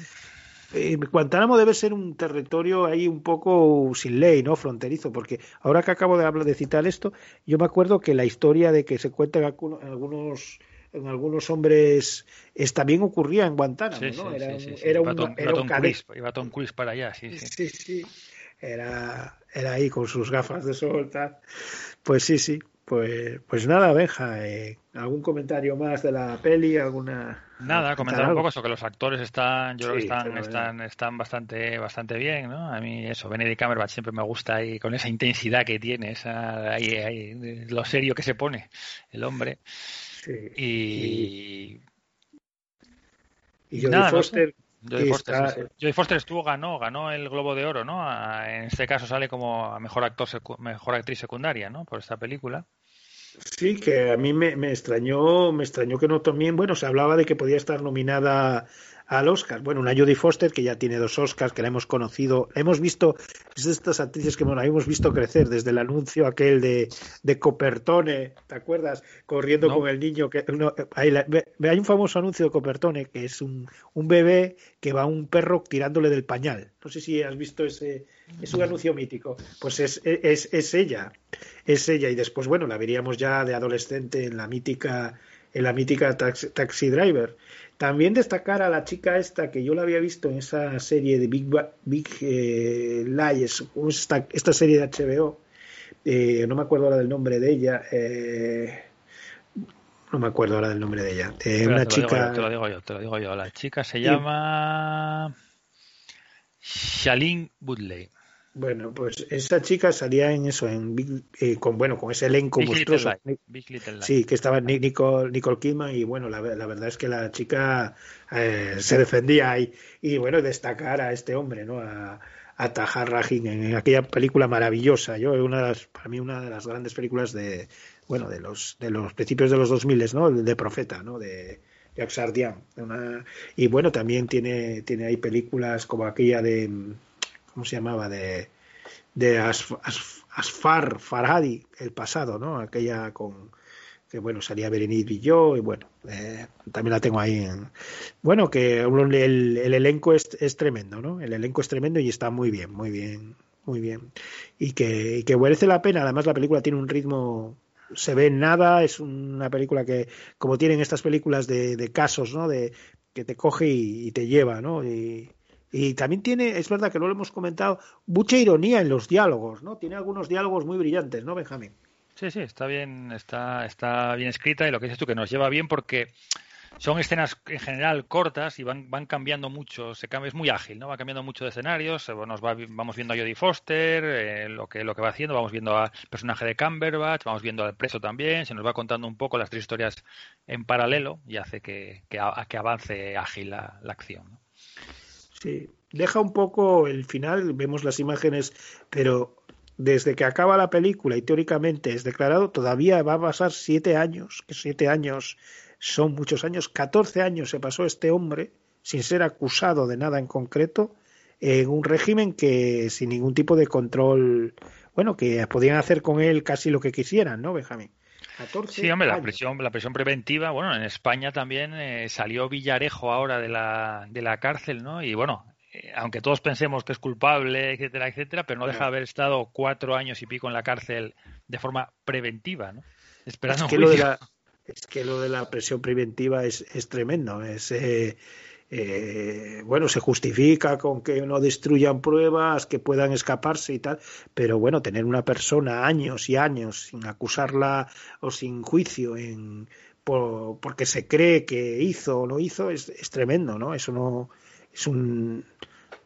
Eh, Guantánamo debe ser un territorio ahí un poco sin ley, ¿no? Fronterizo, porque ahora que acabo de hablar de citar esto, yo me acuerdo que la historia de que se cuenta en algunos en algunos hombres es, también ocurría en Guantánamo, sí, ¿no? Sí, era, sí, era un, Tom, era un quiz, iba Tom Cruise para allá, sí, sí. Sí, sí. Era, era ahí con sus gafas de sol, tal. Pues sí, sí. Pues, pues nada, Benja, eh, ¿algún comentario más de la peli? ¿Alguna Nada, comentar un poco eso, que los actores están, yo sí, creo que están, están, están bastante, bastante bien, ¿no? A mí eso, Benedict Cumberbatch siempre me gusta ahí, con esa intensidad que tiene, esa, ahí, ahí, lo serio que se pone el hombre. Sí. Y... Y, y Jodie nada, Foster... No sé. Jodie Foster, está... sí, sí. Jodie Foster estuvo, ganó, ganó el Globo de Oro, ¿no? En este caso sale como mejor actor, mejor actriz secundaria, ¿no? Por esta película. Sí, que a mí me, me, extrañó, me extrañó que no también, bueno, se hablaba de que podía estar nominada al Oscar. Bueno, una Jodie Foster que ya tiene dos Oscars, que la hemos conocido, la hemos visto, es de estas actrices que bueno, la hemos visto crecer desde el anuncio aquel de, de Copertone, ¿te acuerdas? Corriendo no. con el niño. que no, hay, la, hay, un famoso anuncio de Copertone que es un, un bebé que va a un perro tirándole del pañal. No sé si has visto ese, es un anuncio mítico. Pues es, es, es ella, es ella. Y después, bueno, la veríamos ya de adolescente en la mítica, en la mítica taxi, taxi Driver. También destacar a la chica esta que yo la había visto en esa serie de Big, Big eh, Lies, esta, esta, serie de HBO, eh, no me acuerdo ahora del nombre de ella, eh, no me acuerdo ahora del nombre de ella. Espera, una te chica. Lo te lo digo yo, te lo digo yo. La chica se llama Shailene Woodley. Bueno, pues esa chica salía en eso, en Big, eh, con bueno, con ese elenco Big monstruoso. Little Big Little sí, que estaba Nicole, Nicole Kidman y bueno, la, la verdad es que la chica eh, se defendía ahí y bueno, destacar a este hombre, ¿no? A, a Tahar Rahim en aquella película maravillosa. Yo, una de las, para mí, una de las grandes películas de, bueno, de los, de los principios de los 2000, ¿no? De Profeta, ¿no? De Jacques Sardian. Una, y bueno, también tiene, tiene ahí películas como aquella de, ¿cómo se llamaba? De, de Asf- Asf- Asfar Farhadi, el pasado, ¿no? Aquella con que bueno, salía Berenice Villó y bueno, eh, también la tengo ahí en... Bueno, que el, el elenco es, es tremendo, ¿no? El elenco es tremendo y está muy bien, muy bien, muy bien. Y que, y que merece la pena, además la película tiene un ritmo se ve en nada, es una película que, como tienen estas películas de, de casos, ¿no? De que te coge y, y te lleva, ¿no? Y, y también tiene, es verdad que no lo hemos comentado, mucha ironía en los diálogos, ¿no? Tiene algunos diálogos muy brillantes, ¿no, Benjamín? Sí, sí, está bien, está, está bien escrita y lo que dices tú que nos lleva bien porque son escenas en general cortas y van, van cambiando mucho, se cambia, es muy ágil, ¿no? Va cambiando mucho de escenarios, nos va, vamos viendo a Jodie Foster, eh, lo que lo que va haciendo, vamos viendo al personaje de Cumberbatch, vamos viendo al preso también, se nos va contando un poco las tres historias en paralelo y hace que, que, que avance ágil la, la acción. ¿no? Sí, deja un poco el final, vemos las imágenes, pero desde que acaba la película y teóricamente es declarado, todavía va a pasar siete años, que siete años son muchos años, 14 años se pasó este hombre sin ser acusado de nada en concreto, en un régimen que sin ningún tipo de control, bueno, que podían hacer con él casi lo que quisieran, ¿no, Benjamín? 14 Sí, hombre, la prisión, la prisión preventiva, bueno, en España también eh, salió Villarejo ahora de la, de la cárcel, ¿no? Y bueno, eh, aunque todos pensemos que es culpable, etcétera, etcétera, pero no deja de haber estado cuatro años y pico en la cárcel de forma preventiva, ¿no? Esperando es que un lo de la es que lo de la presión preventiva es, es tremendo es eh, eh, bueno se justifica con que no destruyan pruebas que puedan escaparse y tal pero bueno tener una persona años y años sin acusarla o sin juicio en por, porque se cree que hizo o no hizo es, es tremendo no eso no es un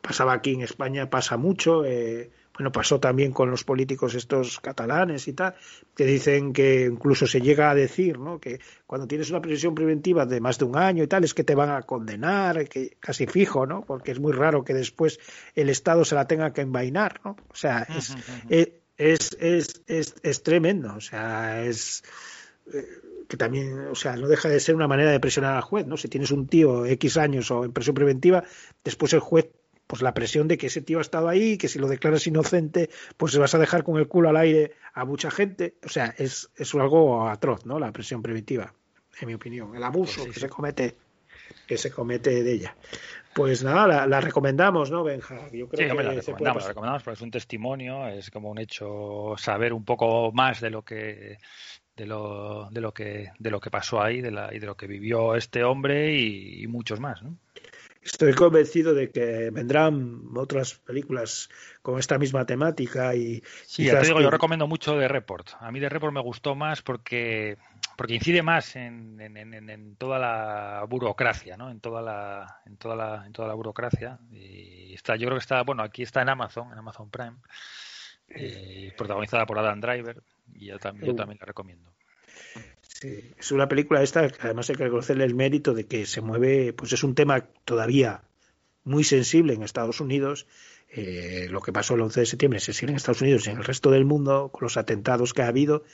pasaba aquí en España pasa mucho eh, bueno, pasó también con los políticos estos catalanes y tal, que dicen que incluso se llega a decir, ¿no? Que cuando tienes una prisión preventiva de más de un año y tal, es que te van a condenar, que casi fijo, ¿no? Porque es muy raro que después el Estado se la tenga que envainar, ¿no? O sea, es, es, es, es, es, es tremendo, o sea, es eh, que también, o sea, no deja de ser una manera de presionar al juez, ¿no? Si tienes un tío X años o en prisión preventiva, después el juez pues la presión de que ese tío ha estado ahí, que si lo declaras inocente, pues se vas a dejar con el culo al aire a mucha gente. O sea, es, es algo atroz, ¿no? La presión preventiva, en mi opinión. El abuso Pues sí, que se comete que se comete de ella. Pues nada, la, la recomendamos, ¿no, Benja? Yo creo Sí, la que puede recomendamos, la recomendamos porque es un testimonio, es como un hecho saber un poco más de lo que de lo, de lo que de lo que pasó ahí de la, y de lo que vivió este hombre y, y muchos más, ¿no? Estoy convencido de que vendrán otras películas con esta misma temática y Sí, ya te digo, que- yo recomiendo mucho The Report. A mí The Report me gustó más porque porque incide más en, en, en, en toda la burocracia, ¿no? En toda la en toda la en toda la burocracia y está yo creo que está bueno aquí está en Amazon en Amazon Prime eh, protagonizada por Adam Driver y yo también yo también la recomiendo. Es una película esta, que además hay que reconocerle el mérito de que se mueve, pues es un tema todavía muy sensible en Estados Unidos. Eh, lo que pasó el 11 de septiembre se sigue en Estados Unidos y en el resto del mundo con los atentados que ha habido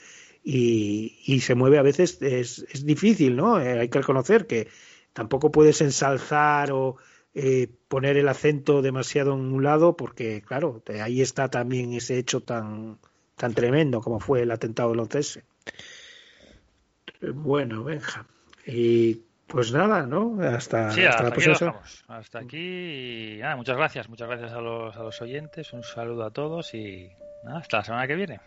y, y se mueve a veces, es, es difícil, ¿no? Eh, hay que reconocer que tampoco puedes ensalzar o eh, poner el acento demasiado en un lado porque, claro, ahí está también ese hecho tan, tan tremendo como fue el atentado del 11S. Bueno, Benja. Y pues nada, ¿no? Hasta, Sí, hasta hasta la aquí próxima. Hasta aquí y nada, muchas gracias, muchas gracias a los a los oyentes, un saludo a todos y nada, hasta la semana que viene.